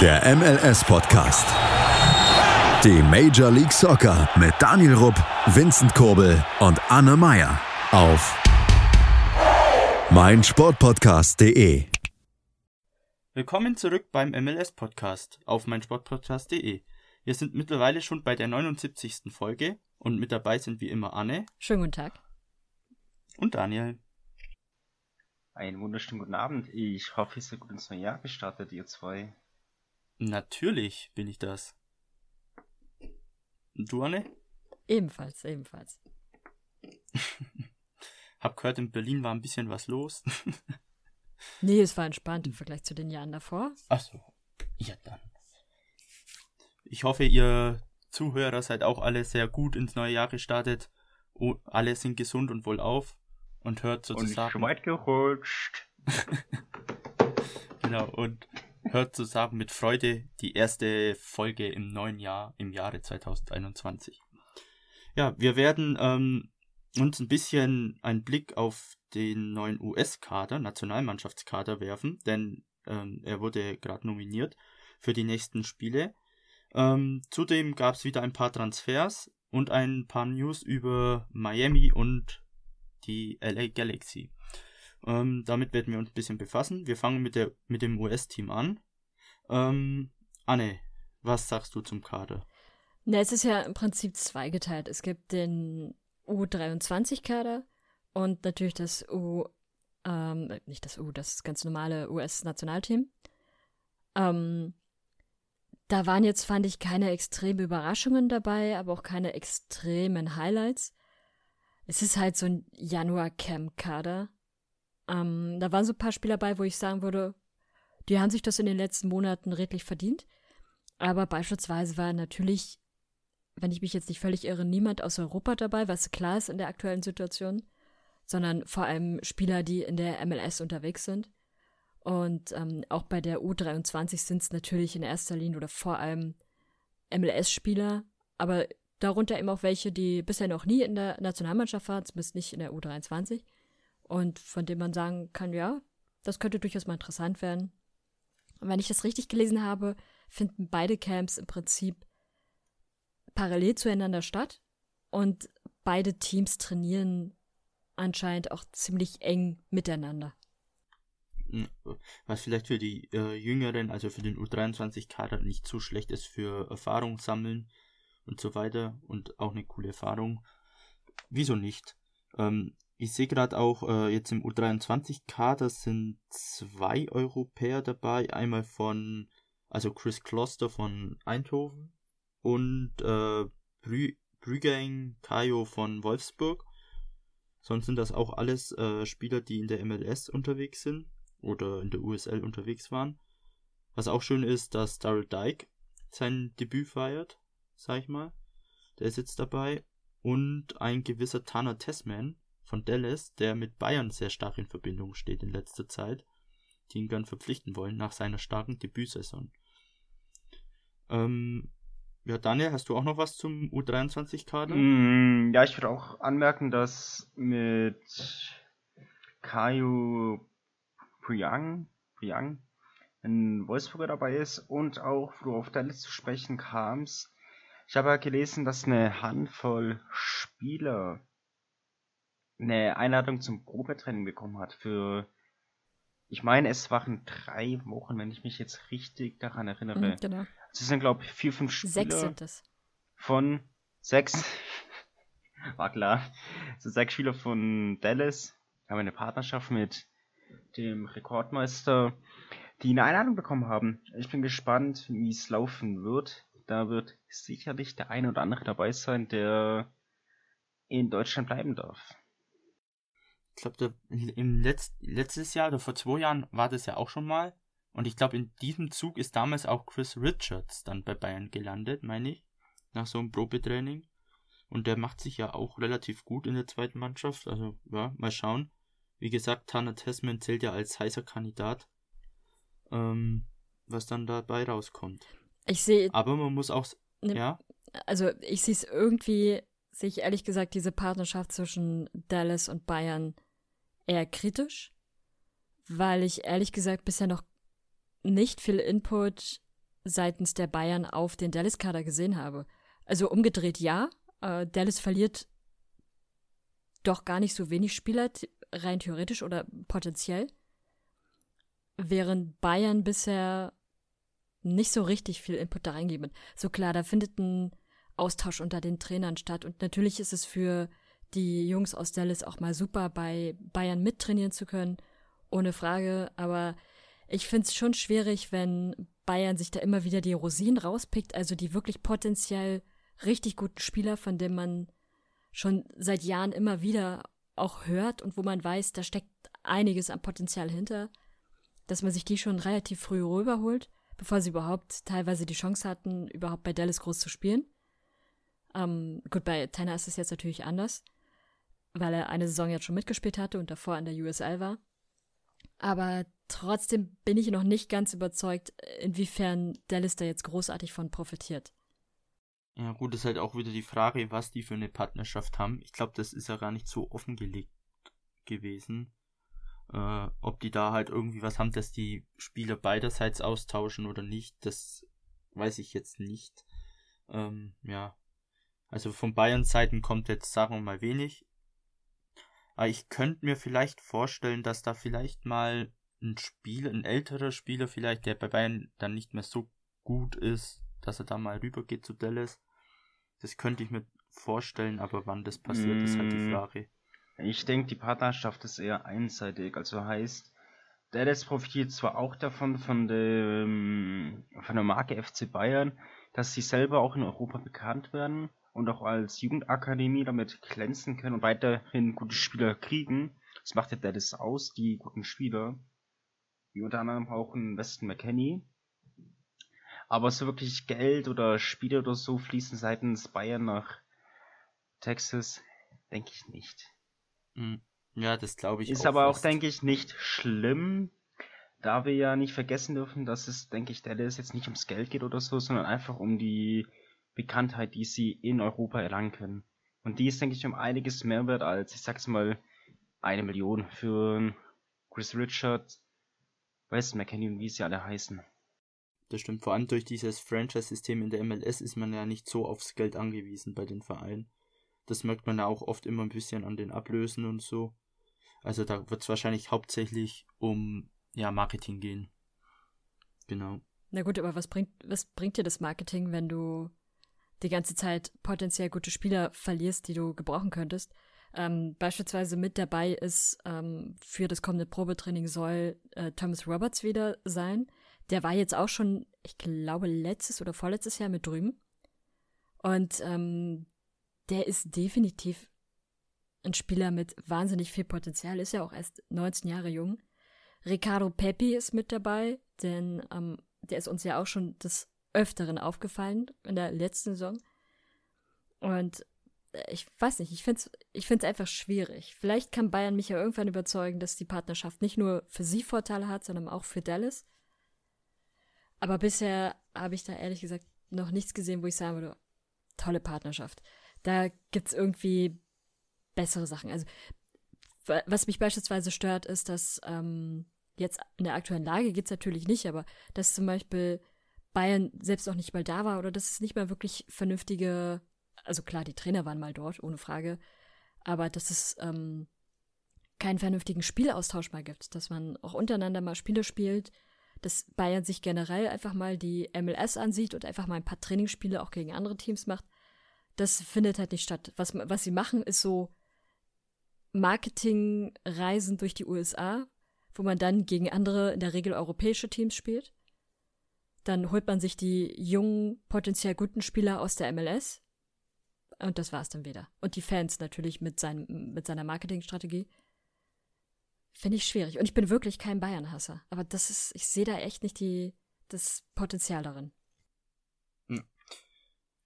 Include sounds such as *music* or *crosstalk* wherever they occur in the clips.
Der MLS-Podcast. Die Major League Soccer mit Daniel Rupp, Vincent Kurbel und Anne Meyer auf meinsportpodcast.de. Willkommen zurück beim MLS-Podcast auf meinsportpodcast.de. Wir sind mittlerweile schon bei der 79. Folge und mit dabei sind wie immer Anne. Schönen guten Tag. Und Daniel. Einen wunderschönen guten Abend. Ich hoffe, ihr seid gut ins neue Jahr gestartet, ihr zwei. Natürlich bin ich das. Und du, Anne? Ebenfalls, ebenfalls. *laughs* Hab gehört, in Berlin war ein bisschen was los. *laughs* nee, es war entspannt im Vergleich zu den Jahren davor. Ach so. Ja, dann. Ich hoffe, ihr Zuhörer seid auch alle sehr gut ins neue Jahr gestartet. Oh, alle sind gesund und wohlauf und hört sozusagen. Und weit gerutscht. *laughs* genau, und hört sozusagen mit Freude die erste Folge im neuen Jahr, im Jahre 2021. Ja, wir werden ähm, uns ein bisschen einen Blick auf den neuen US-Kader, Nationalmannschaftskader werfen, denn ähm, er wurde gerade nominiert für die nächsten Spiele. Ähm, zudem gab es wieder ein paar Transfers und ein paar News über Miami und die LA Galaxy. Ähm, damit werden wir uns ein bisschen befassen. Wir fangen mit, der, mit dem US-Team an. Ähm, Anne, was sagst du zum Kader? Na, es ist ja im Prinzip zweigeteilt. Es gibt den U23-Kader und natürlich das U, ähm, nicht das U, das ganz normale US-Nationalteam. Ähm, da waren jetzt, fand ich, keine extremen Überraschungen dabei, aber auch keine extremen Highlights. Es ist halt so ein Januar-Camp-Kader. Ähm, da waren so ein paar Spieler dabei, wo ich sagen würde, die haben sich das in den letzten Monaten redlich verdient. Aber beispielsweise war natürlich, wenn ich mich jetzt nicht völlig irre, niemand aus Europa dabei, was klar ist in der aktuellen Situation, sondern vor allem Spieler, die in der MLS unterwegs sind. Und ähm, auch bei der U23 sind es natürlich in erster Linie oder vor allem MLS-Spieler, aber darunter eben auch welche, die bisher noch nie in der Nationalmannschaft waren, zumindest nicht in der U23. Und von dem man sagen kann, ja, das könnte durchaus mal interessant werden. Und wenn ich das richtig gelesen habe, finden beide Camps im Prinzip parallel zueinander statt und beide Teams trainieren anscheinend auch ziemlich eng miteinander. Was vielleicht für die äh, Jüngeren, also für den U23-Kader nicht so schlecht ist für Erfahrung sammeln und so weiter und auch eine coole Erfahrung. Wieso nicht? Ähm, ich sehe gerade auch äh, jetzt im U23-Kader sind zwei Europäer dabei. Einmal von, also Chris Kloster von Eindhoven und äh, Brü Brügeng Kayo von Wolfsburg. Sonst sind das auch alles äh, Spieler, die in der MLS unterwegs sind oder in der USL unterwegs waren. Was auch schön ist, dass Daryl Dyke sein Debüt feiert, sag ich mal. Der ist jetzt dabei. Und ein gewisser Tana Tessman von Dallas, der mit Bayern sehr stark in Verbindung steht in letzter Zeit, die ihn gern verpflichten wollen nach seiner starken Debütsaison. Ähm, ja, Daniel, hast du auch noch was zum U23-Kader? Mm, ja, ich würde auch anmerken, dass mit Kaio Priang, Priang ein Wolfsburger dabei ist und auch, wo du auf Dallas zu sprechen kamst. Ich habe ja gelesen, dass eine Handvoll Spieler eine Einladung zum Probetraining bekommen hat für, ich meine, es waren drei Wochen, wenn ich mich jetzt richtig daran erinnere. Mhm, genau. Es sind, glaube ich, vier, fünf Spieler. Sechs sind es. Von sechs. *laughs* War klar. So sechs Spieler von Dallas. Wir haben eine Partnerschaft mit dem Rekordmeister, die eine Einladung bekommen haben. Ich bin gespannt, wie es laufen wird. Da wird sicherlich der eine oder andere dabei sein, der in Deutschland bleiben darf ich glaube, im Letz letztes Jahr oder vor zwei Jahren war das ja auch schon mal. Und ich glaube, in diesem Zug ist damals auch Chris Richards dann bei Bayern gelandet, meine ich. Nach so einem Probetraining. Und der macht sich ja auch relativ gut in der zweiten Mannschaft. Also, ja, mal schauen. Wie gesagt, Tanner Tessman zählt ja als heißer Kandidat. Ähm, was dann dabei rauskommt. Ich sehe. Aber man muss auch. Ne, ja. Also, ich sehe es irgendwie, sehe ich ehrlich gesagt diese Partnerschaft zwischen Dallas und Bayern eher kritisch, weil ich ehrlich gesagt bisher noch nicht viel Input seitens der Bayern auf den Dallas-Kader gesehen habe. Also umgedreht ja, äh, Dallas verliert doch gar nicht so wenig Spieler, rein theoretisch oder potenziell, während Bayern bisher nicht so richtig viel Input da reingeben. So klar, da findet ein Austausch unter den Trainern statt und natürlich ist es für die Jungs aus Dallas auch mal super, bei Bayern mittrainieren zu können, ohne Frage, aber ich finde es schon schwierig, wenn Bayern sich da immer wieder die Rosinen rauspickt, also die wirklich potenziell richtig guten Spieler, von denen man schon seit Jahren immer wieder auch hört und wo man weiß, da steckt einiges an Potenzial hinter, dass man sich die schon relativ früh rüberholt, bevor sie überhaupt teilweise die Chance hatten, überhaupt bei Dallas groß zu spielen. Ähm, gut, bei Tanner ist es jetzt natürlich anders, weil er eine Saison jetzt schon mitgespielt hatte und davor an der USL war. Aber trotzdem bin ich noch nicht ganz überzeugt, inwiefern Dallas da jetzt großartig von profitiert. Ja, gut, ist halt auch wieder die Frage, was die für eine Partnerschaft haben. Ich glaube, das ist ja gar nicht so offengelegt gewesen. Äh, ob die da halt irgendwie was haben, dass die Spieler beiderseits austauschen oder nicht, das weiß ich jetzt nicht. Ähm, ja. Also von Bayern Seiten kommt jetzt, sagen wir mal, wenig. Aber ich könnte mir vielleicht vorstellen, dass da vielleicht mal ein Spieler, ein älterer Spieler vielleicht, der bei Bayern dann nicht mehr so gut ist, dass er da mal rübergeht zu Dallas das könnte ich mir vorstellen, aber wann das passiert, mm, ist halt die mm. Frage. Ich denke, die Partnerschaft ist eher einseitig. Also heißt, Dallas profitiert zwar auch davon, von, dem, von der Marke FC Bayern, dass sie selber auch in Europa bekannt werden und auch als Jugendakademie damit glänzen können und weiterhin gute Spieler kriegen. Das macht ja Dallas aus, die guten Spieler. Wie unter anderem auch ein Weston McKenney, aber so wirklich Geld oder Spiele oder so fließen seitens Bayern nach Texas, denke ich nicht. Hm. Ja, das glaube ich Ist auch aber fast. auch, denke ich, nicht schlimm, da wir ja nicht vergessen dürfen, dass es, denke ich, Dallas jetzt nicht ums Geld geht oder so, sondern einfach um die Bekanntheit, die sie in Europa erlangen können. Und die ist, denke ich, um einiges mehr wert als, ich sag's mal, eine Million für Chris Richard, Wes McKenney und wie sie alle heißen. Das stimmt. Vor allem durch dieses Franchise-System in der MLS ist man ja nicht so aufs Geld angewiesen bei den Vereinen. Das merkt man ja auch oft immer ein bisschen an den Ablösen und so. Also da wird es wahrscheinlich hauptsächlich um ja, Marketing gehen. Genau. Na gut, aber was bringt, was bringt dir das Marketing, wenn du die ganze Zeit potenziell gute Spieler verlierst, die du gebrauchen könntest? Ähm, beispielsweise mit dabei ist ähm, für das kommende Probetraining soll äh, Thomas Roberts wieder sein. Der war jetzt auch schon, ich glaube, letztes oder vorletztes Jahr mit drüben. Und ähm, der ist definitiv ein Spieler mit wahnsinnig viel Potenzial, ist ja auch erst 19 Jahre jung. Ricardo Pepi ist mit dabei, denn ähm, der ist uns ja auch schon des Öfteren aufgefallen in der letzten Saison. Und äh, ich weiß nicht, ich finde es ich find's einfach schwierig. Vielleicht kann Bayern mich ja irgendwann überzeugen, dass die Partnerschaft nicht nur für sie Vorteile hat, sondern auch für Dallas. Aber bisher habe ich da ehrlich gesagt noch nichts gesehen, wo ich sagen würde, tolle Partnerschaft. Da gibt es irgendwie bessere Sachen. Also, was mich beispielsweise stört, ist, dass ähm, jetzt in der aktuellen Lage geht es natürlich nicht, aber dass zum Beispiel Bayern selbst noch nicht mal da war oder dass es nicht mal wirklich vernünftige, also klar, die Trainer waren mal dort, ohne Frage, aber dass es ähm, keinen vernünftigen Spielaustausch mal gibt, dass man auch untereinander mal Spiele spielt, dass Bayern sich generell einfach mal die MLS ansieht und einfach mal ein paar Trainingsspiele auch gegen andere Teams macht, das findet halt nicht statt. Was, was sie machen, ist so Marketingreisen durch die USA, wo man dann gegen andere, in der Regel europäische Teams spielt. Dann holt man sich die jungen, potenziell guten Spieler aus der MLS. Und das war's dann wieder. Und die Fans natürlich mit, seinem, mit seiner Marketingstrategie. Finde ich schwierig. Und ich bin wirklich kein Bayern-Hasser. Aber das ist, ich sehe da echt nicht die, das Potenzial darin. Hm.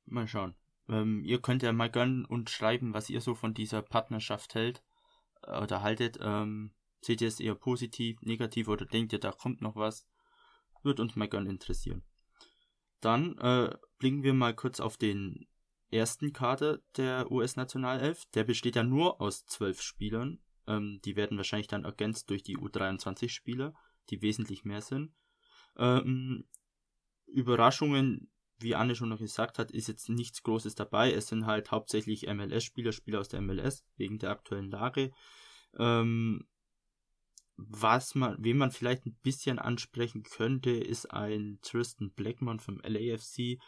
Mal schauen. Ähm, ihr könnt ja mal gönnen und schreiben, was ihr so von dieser Partnerschaft hält äh, oder haltet. Ähm, seht ihr es eher positiv, negativ oder denkt ihr, da kommt noch was? Wird uns mal gern interessieren. Dann äh, blicken wir mal kurz auf den ersten Kader der US-Nationalelf. Der besteht ja nur aus zwölf Spielern ähm, die werden wahrscheinlich dann ergänzt durch die U23-Spieler, die wesentlich mehr sind. Ähm, Überraschungen, wie Anne schon noch gesagt hat, ist jetzt nichts Großes dabei. Es sind halt hauptsächlich MLS-Spieler, Spieler aus der MLS, wegen der aktuellen Lage. Ähm, was man, wen man vielleicht ein bisschen ansprechen könnte, ist ein Tristan Blackman vom LAFC.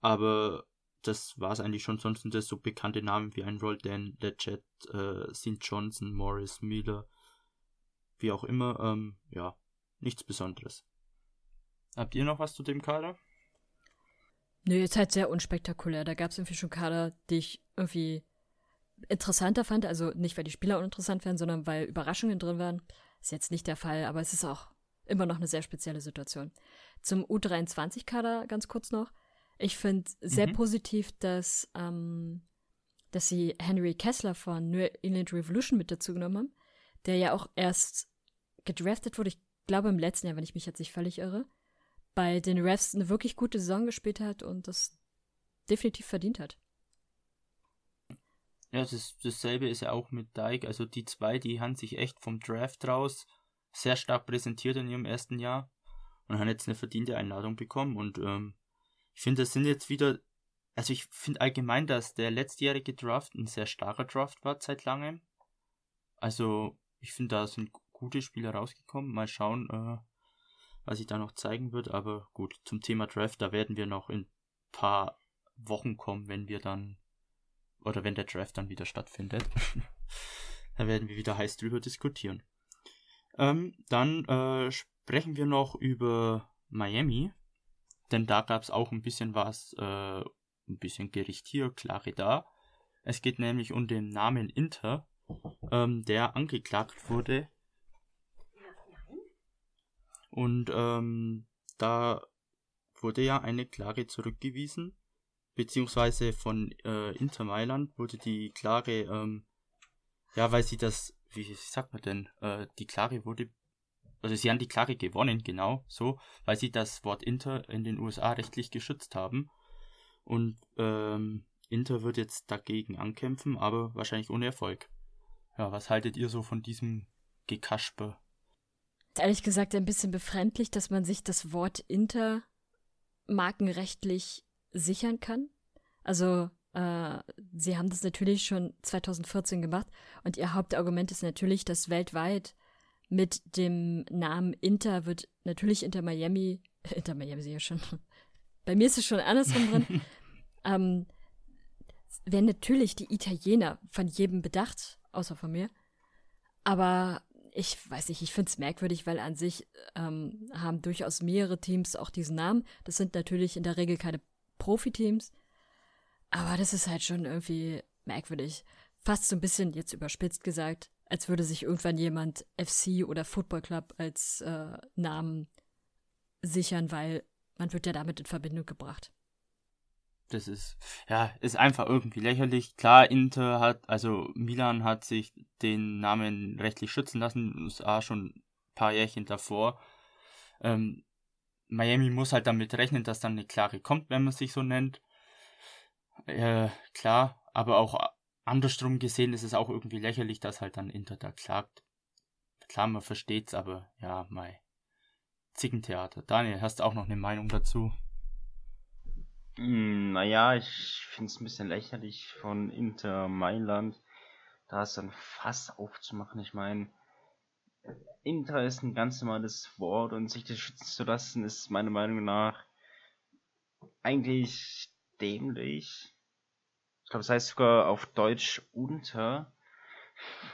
Aber das war es eigentlich schon. Sonst sind das so bekannte Namen wie ein Roldan, Leggett, äh, St. Johnson, Morris, Miller, wie auch immer. Ähm, ja, nichts Besonderes. Habt ihr noch was zu dem Kader? Nö, jetzt halt sehr unspektakulär. Da gab es irgendwie schon Kader, die ich irgendwie interessanter fand. Also nicht, weil die Spieler uninteressant wären, sondern weil Überraschungen drin waren. Ist jetzt nicht der Fall, aber es ist auch immer noch eine sehr spezielle Situation. Zum U23-Kader ganz kurz noch. Ich finde sehr mhm. positiv, dass, ähm, dass sie Henry Kessler von New England Revolution mit dazu genommen haben, der ja auch erst gedraftet wurde, ich glaube im letzten Jahr, wenn ich mich jetzt nicht völlig irre, bei den Refs eine wirklich gute Saison gespielt hat und das definitiv verdient hat. Ja, das, dasselbe ist ja auch mit Dyke. Also die zwei, die haben sich echt vom Draft raus sehr stark präsentiert in ihrem ersten Jahr und haben jetzt eine verdiente Einladung bekommen. Und ähm, ich finde, das sind jetzt wieder, also ich finde allgemein, dass der letztjährige Draft ein sehr starker Draft war seit langem. Also ich finde, da sind gute Spieler rausgekommen. Mal schauen, äh, was sich da noch zeigen wird. Aber gut, zum Thema Draft, da werden wir noch in ein paar Wochen kommen, wenn wir dann oder wenn der Draft dann wieder stattfindet. *laughs* da werden wir wieder heiß drüber diskutieren. Ähm, dann äh, sprechen wir noch über Miami, denn da gab es auch ein bisschen was, äh, ein bisschen Gericht hier, Klare da. Es geht nämlich um den Namen Inter, ähm, der angeklagt wurde. Und ähm, da wurde ja eine Klage zurückgewiesen beziehungsweise von äh, Inter Mailand wurde die Klage, ähm, ja, weil sie das, wie sagt man denn, äh, die Klage wurde, also sie haben die Klage gewonnen, genau, so, weil sie das Wort Inter in den USA rechtlich geschützt haben. Und ähm, Inter wird jetzt dagegen ankämpfen, aber wahrscheinlich ohne Erfolg. Ja, was haltet ihr so von diesem Gekasper? Ehrlich gesagt ein bisschen befremdlich, dass man sich das Wort Inter markenrechtlich sichern kann. Also äh, sie haben das natürlich schon 2014 gemacht und ihr Hauptargument ist natürlich, dass weltweit mit dem Namen Inter wird natürlich Inter Miami, *laughs* Inter Miami sehe ich schon. *laughs* Bei mir ist es schon andersrum drin. *laughs* ähm, werden natürlich die Italiener von jedem bedacht, außer von mir. Aber ich weiß nicht, ich finde es merkwürdig, weil an sich ähm, haben durchaus mehrere Teams auch diesen Namen. Das sind natürlich in der Regel keine Profiteams. Aber das ist halt schon irgendwie merkwürdig. Fast so ein bisschen, jetzt überspitzt gesagt, als würde sich irgendwann jemand FC oder Football Club als äh, Namen sichern, weil man wird ja damit in Verbindung gebracht. Das ist, ja, ist einfach irgendwie lächerlich. Klar, Inter hat, also Milan hat sich den Namen rechtlich schützen lassen, USA schon ein paar Jährchen davor. Ähm, Miami muss halt damit rechnen, dass dann eine Klage kommt, wenn man sich so nennt. Äh, klar, aber auch andersrum gesehen ist es auch irgendwie lächerlich, dass halt dann Inter da klagt. Klar, man versteht's, aber ja, mei. Zickentheater. Daniel, hast du auch noch eine Meinung dazu? Hm, naja, ich finde es ein bisschen lächerlich von Inter Mailand, da es dann Fass aufzumachen. Ich meine, Inter ist ein ganz normales Wort und sich das schützen zu lassen, ist meiner Meinung nach eigentlich dämlich. Ich glaube, es heißt sogar auf Deutsch unter.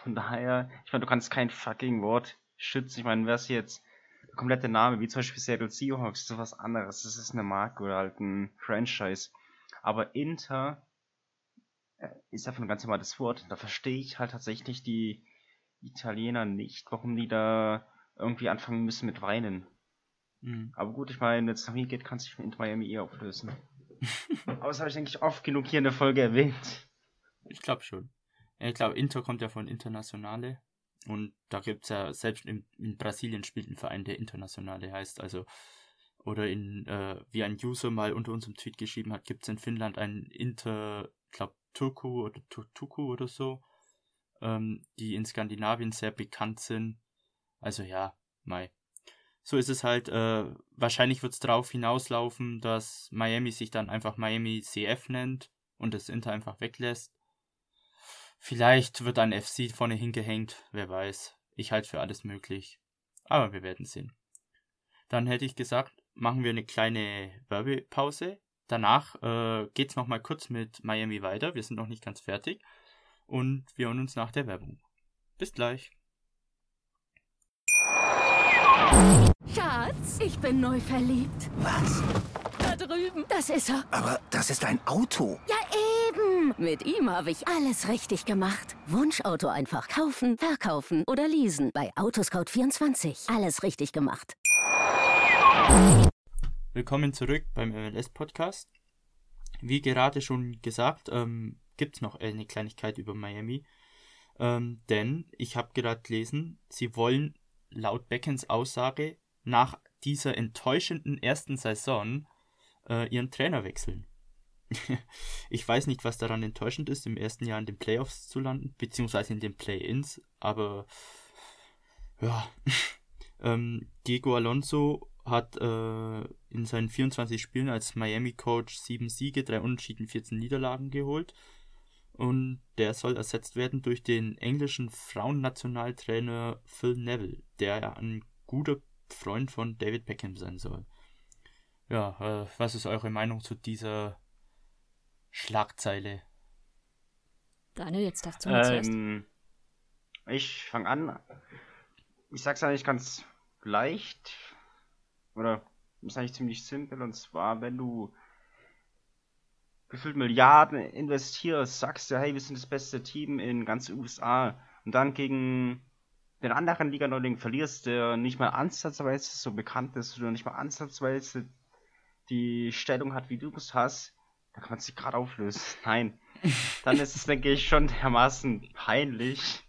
Von daher, ich meine, du kannst kein fucking Wort schützen. Ich meine, wär's jetzt der komplette Name, wie zum Beispiel Seattle Seahawks, ist sowas anderes. Das ist eine Marke oder halt ein Franchise. Aber Inter äh, ist einfach ein ganz normales Wort. Da verstehe ich halt tatsächlich die Italiener nicht, warum die da irgendwie anfangen müssen mit Weinen. Mhm. Aber gut, ich meine, wenn es nach mir geht, kann sich mit Miami eh auflösen. *laughs* Aber das habe ich eigentlich oft genug hier in der Folge erwähnt. Ich glaube schon. Ich glaube, Inter kommt ja von Internationale. Und da gibt es ja, selbst in, in, Brasilien spielt ein Verein, der Internationale heißt. Also, oder in, äh, wie ein User mal unter unserem Tweet geschrieben hat, gibt es in Finnland einen Inter, ich glaube, Turku oder Turku oder so ähm, die in Skandinavien sehr bekannt sind. Also ja, Mai. so ist es halt, äh, wahrscheinlich wird es darauf hinauslaufen, dass Miami sich dann einfach Miami CF nennt und das Inter einfach weglässt. Vielleicht wird ein FC vorne hingehängt, wer weiß. Ich halte für alles möglich. Aber wir werden sehen. Dann hätte ich gesagt, machen wir eine kleine Werbepause. Danach äh, es nochmal kurz mit Miami weiter. Wir sind noch nicht ganz fertig. Und wir hören uns nach der Werbung. Bis gleich. Schatz, ich bin neu verliebt. Was? Da drüben. Das ist er. Aber das ist ein Auto. Ja, eben. Mit ihm habe ich alles richtig gemacht. Wunschauto einfach kaufen, verkaufen oder leasen. Bei Autoscout24. Alles richtig gemacht. Willkommen zurück beim MLS-Podcast. Wie gerade schon gesagt, ähm, gibt es noch eine Kleinigkeit über Miami. Ähm, denn ich habe gerade gelesen, sie wollen laut Beckens Aussage nach dieser enttäuschenden ersten Saison äh, ihren Trainer wechseln. *laughs* ich weiß nicht, was daran enttäuschend ist, im ersten Jahr in den Playoffs zu landen, beziehungsweise in den Play-ins, aber ja, *laughs* ähm, Diego Alonso hat äh, in seinen 24 Spielen als Miami-Coach 7 Siege, 3 Unentschieden, 14 Niederlagen geholt und der soll ersetzt werden durch den englischen Frauennationaltrainer Phil Neville, der ja ein guter Freund von David Beckham sein soll. Ja, äh, was ist eure Meinung zu dieser Schlagzeile? Daniel, jetzt darfst du mal ähm, Ich fange an. Ich sag's eigentlich ganz leicht. Oder ist eigentlich ziemlich simpel. Und zwar, wenn du gefühlt Milliarden investierst, sagst du, hey, wir sind das beste Team in ganz USA und dann gegen den anderen Liga-Neuling verlierst, der nicht mal ansatzweise so bekannt ist oder nicht mal ansatzweise die Stellung hat, wie du es hast, dann kann man sich gerade auflösen. *laughs* Nein. Dann ist es, denke ich, schon dermaßen peinlich.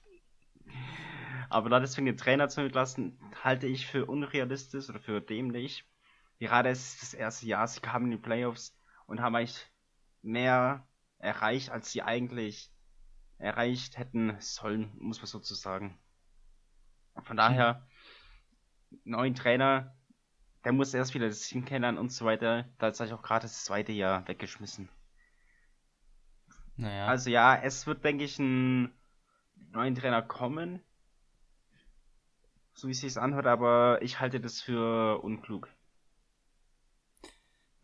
Aber da deswegen den Trainer zu entlassen, halte ich für unrealistisch oder für dämlich. Gerade ist das erste Jahr, sie kamen in die Playoffs und haben eigentlich mehr erreicht, als sie eigentlich erreicht hätten sollen, muss man sozusagen. Von daher, neuen Trainer, der muss erst wieder das Team kennenlernen und so weiter. Da ist auch gerade das zweite Jahr weggeschmissen. Naja. Also ja, es wird, denke ich, ein neuen Trainer kommen. So wie es sich anhört, aber ich halte das für unklug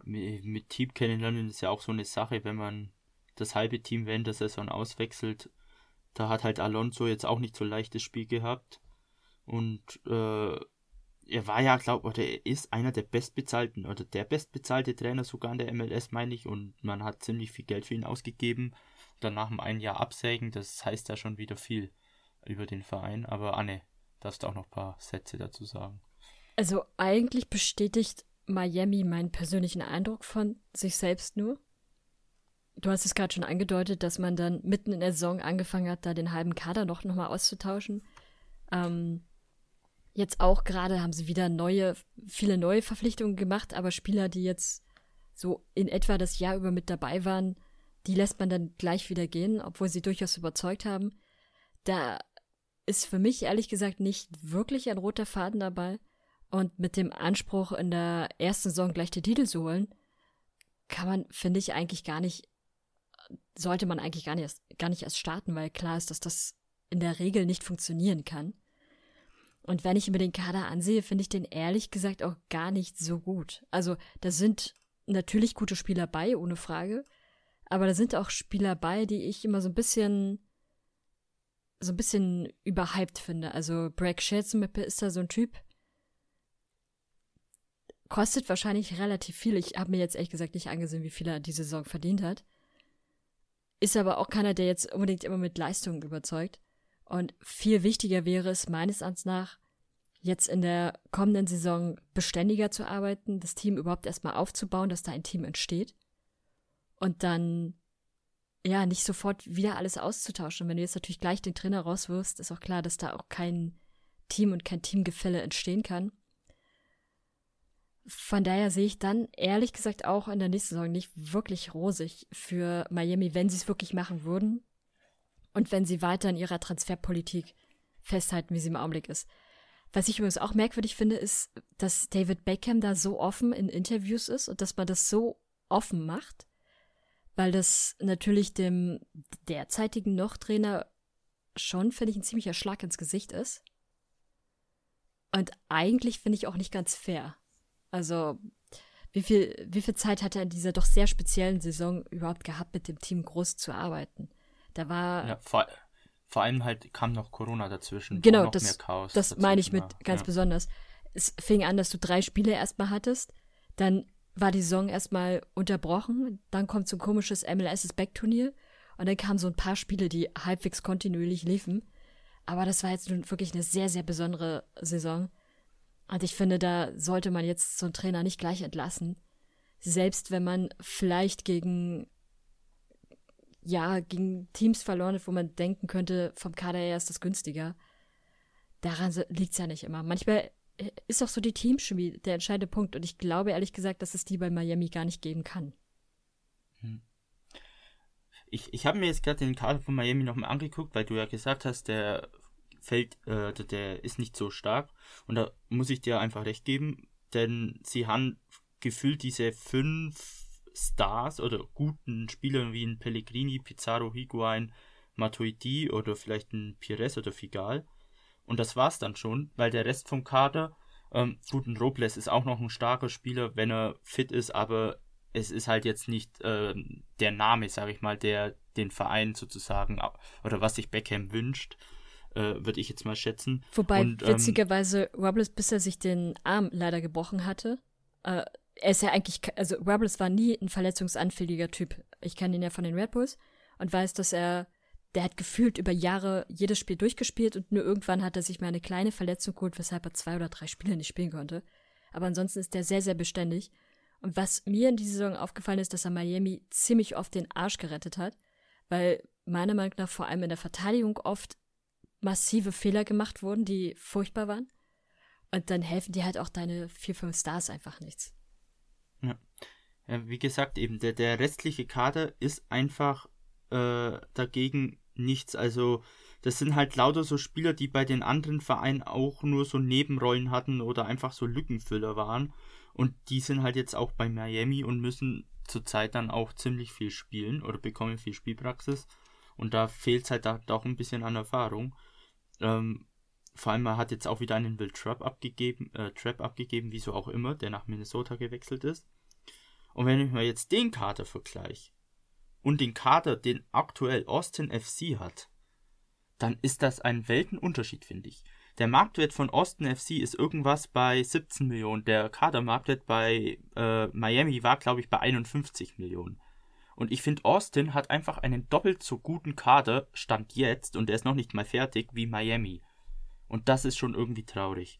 mit Team kennenlernen ist ja auch so eine Sache, wenn man das halbe Team während der Saison auswechselt. Da hat halt Alonso jetzt auch nicht so leichtes Spiel gehabt. Und äh, er war ja, glaube oder er ist einer der bestbezahlten oder der bestbezahlte Trainer sogar in der MLS, meine ich. Und man hat ziemlich viel Geld für ihn ausgegeben. Dann nach einem Jahr absägen, das heißt ja schon wieder viel über den Verein. Aber Anne, darfst du auch noch ein paar Sätze dazu sagen. Also eigentlich bestätigt Miami meinen persönlichen Eindruck von sich selbst nur. Du hast es gerade schon angedeutet, dass man dann mitten in der Saison angefangen hat, da den halben Kader noch nochmal auszutauschen. Ähm, jetzt auch gerade haben sie wieder neue, viele neue Verpflichtungen gemacht, aber Spieler, die jetzt so in etwa das Jahr über mit dabei waren, die lässt man dann gleich wieder gehen, obwohl sie durchaus überzeugt haben. Da ist für mich ehrlich gesagt nicht wirklich ein roter Faden dabei. Und mit dem Anspruch, in der ersten Saison gleich den Titel zu holen, kann man, finde ich, eigentlich gar nicht, sollte man eigentlich gar nicht, erst, gar nicht erst starten, weil klar ist, dass das in der Regel nicht funktionieren kann. Und wenn ich mir den Kader ansehe, finde ich den ehrlich gesagt auch gar nicht so gut. Also da sind natürlich gute Spieler bei, ohne Frage. Aber da sind auch Spieler bei, die ich immer so ein bisschen so ein bisschen überhyped finde. Also Bragg Shea ist da so ein Typ, Kostet wahrscheinlich relativ viel. Ich habe mir jetzt ehrlich gesagt nicht angesehen, wie viel er diese Saison verdient hat. Ist aber auch keiner, der jetzt unbedingt immer mit Leistungen überzeugt. Und viel wichtiger wäre es meines Erachtens nach, jetzt in der kommenden Saison beständiger zu arbeiten, das Team überhaupt erstmal aufzubauen, dass da ein Team entsteht. Und dann, ja, nicht sofort wieder alles auszutauschen. Und wenn du jetzt natürlich gleich den Trainer rauswirfst, ist auch klar, dass da auch kein Team und kein Teamgefälle entstehen kann. Von daher sehe ich dann ehrlich gesagt auch in der nächsten Saison nicht wirklich rosig für Miami, wenn sie es wirklich machen würden und wenn sie weiter in ihrer Transferpolitik festhalten, wie sie im Augenblick ist. Was ich übrigens auch merkwürdig finde, ist, dass David Beckham da so offen in Interviews ist und dass man das so offen macht, weil das natürlich dem derzeitigen Noch-Trainer schon, finde ich, ein ziemlicher Schlag ins Gesicht ist. Und eigentlich finde ich auch nicht ganz fair. Also, wie viel, wie viel Zeit hat er in dieser doch sehr speziellen Saison überhaupt gehabt, mit dem Team groß zu arbeiten? Da war. Ja, vor, vor allem halt kam noch Corona dazwischen. Genau, das, das meine ich mit ganz ja. besonders. Es fing an, dass du drei Spiele erstmal hattest, dann war die Saison erstmal unterbrochen, dann kommt so ein komisches MLS-Back-Turnier und dann kamen so ein paar Spiele, die halbwegs kontinuierlich liefen. Aber das war jetzt nun wirklich eine sehr, sehr besondere Saison. Und ich finde, da sollte man jetzt so einen Trainer nicht gleich entlassen. Selbst wenn man vielleicht gegen ja, gegen Teams verloren hat, wo man denken könnte, vom Kader her ist das günstiger. Daran liegt es ja nicht immer. Manchmal äh, ist auch so die Teamchemie der entscheidende Punkt. Und ich glaube ehrlich gesagt, dass es die bei Miami gar nicht geben kann. Hm. Ich, ich habe mir jetzt gerade den Kader von Miami nochmal angeguckt, weil du ja gesagt hast, der fällt, äh, der ist nicht so stark. Und da muss ich dir einfach recht geben, denn sie haben gefühlt diese fünf Stars oder guten Spielern wie ein Pellegrini, Pizarro, Higuain, Matuidi oder vielleicht ein Pires oder Figal. Und das war's dann schon, weil der Rest vom Kader, ähm, gut, ein Robles ist auch noch ein starker Spieler, wenn er fit ist, aber es ist halt jetzt nicht äh, der Name, sage ich mal, der den Verein sozusagen oder was sich Beckham wünscht, äh, würde ich jetzt mal schätzen. Wobei Und, ähm, witzigerweise Robles, bis er sich den Arm leider gebrochen hatte, äh, er ist ja eigentlich, also Robles war nie ein verletzungsanfälliger Typ. Ich kenne ihn ja von den Red Bulls und weiß, dass er, der hat gefühlt über Jahre jedes Spiel durchgespielt und nur irgendwann hat er sich mal eine kleine Verletzung geholt, weshalb er zwei oder drei Spiele nicht spielen konnte. Aber ansonsten ist der sehr, sehr beständig. Und was mir in dieser Saison aufgefallen ist, dass er Miami ziemlich oft den Arsch gerettet hat, weil meiner Meinung nach vor allem in der Verteidigung oft massive Fehler gemacht wurden, die furchtbar waren. Und dann helfen dir halt auch deine vier, fünf Stars einfach nichts. Ja. wie gesagt, eben der, der restliche Kader ist einfach äh, dagegen nichts. Also das sind halt lauter so Spieler, die bei den anderen Vereinen auch nur so Nebenrollen hatten oder einfach so Lückenfüller waren. Und die sind halt jetzt auch bei Miami und müssen zurzeit dann auch ziemlich viel spielen oder bekommen viel Spielpraxis. Und da fehlt es halt auch ein bisschen an Erfahrung. Ähm, vor allem, er hat jetzt auch wieder einen Will Trapp abgegeben, äh, Trap abgegeben, wieso auch immer, der nach Minnesota gewechselt ist. Und wenn ich mir jetzt den Kader vergleiche und den Kader, den aktuell Austin FC hat, dann ist das ein Weltenunterschied, finde ich. Der Marktwert von Austin FC ist irgendwas bei 17 Millionen. Der Kadermarktwert bei äh, Miami war, glaube ich, bei 51 Millionen. Und ich finde, Austin hat einfach einen doppelt so guten Kader, stand jetzt, und der ist noch nicht mal fertig, wie Miami. Und das ist schon irgendwie traurig.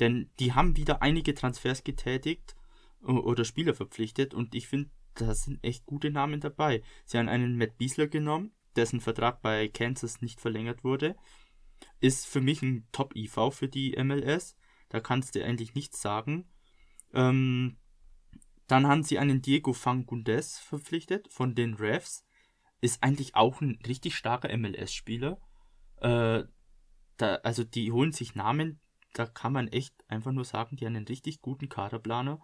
Denn die haben wieder einige Transfers getätigt oder Spieler verpflichtet und ich finde, da sind echt gute Namen dabei. Sie haben einen Matt Biesler genommen, dessen Vertrag bei Kansas nicht verlängert wurde. Ist für mich ein Top-IV für die MLS. Da kannst du eigentlich nichts sagen. Ähm, dann haben sie einen Diego Fangundes verpflichtet von den Refs. Ist eigentlich auch ein richtig starker MLS-Spieler. Äh, da, also die holen sich Namen, da kann man echt einfach nur sagen, die haben einen richtig guten Kaderplaner.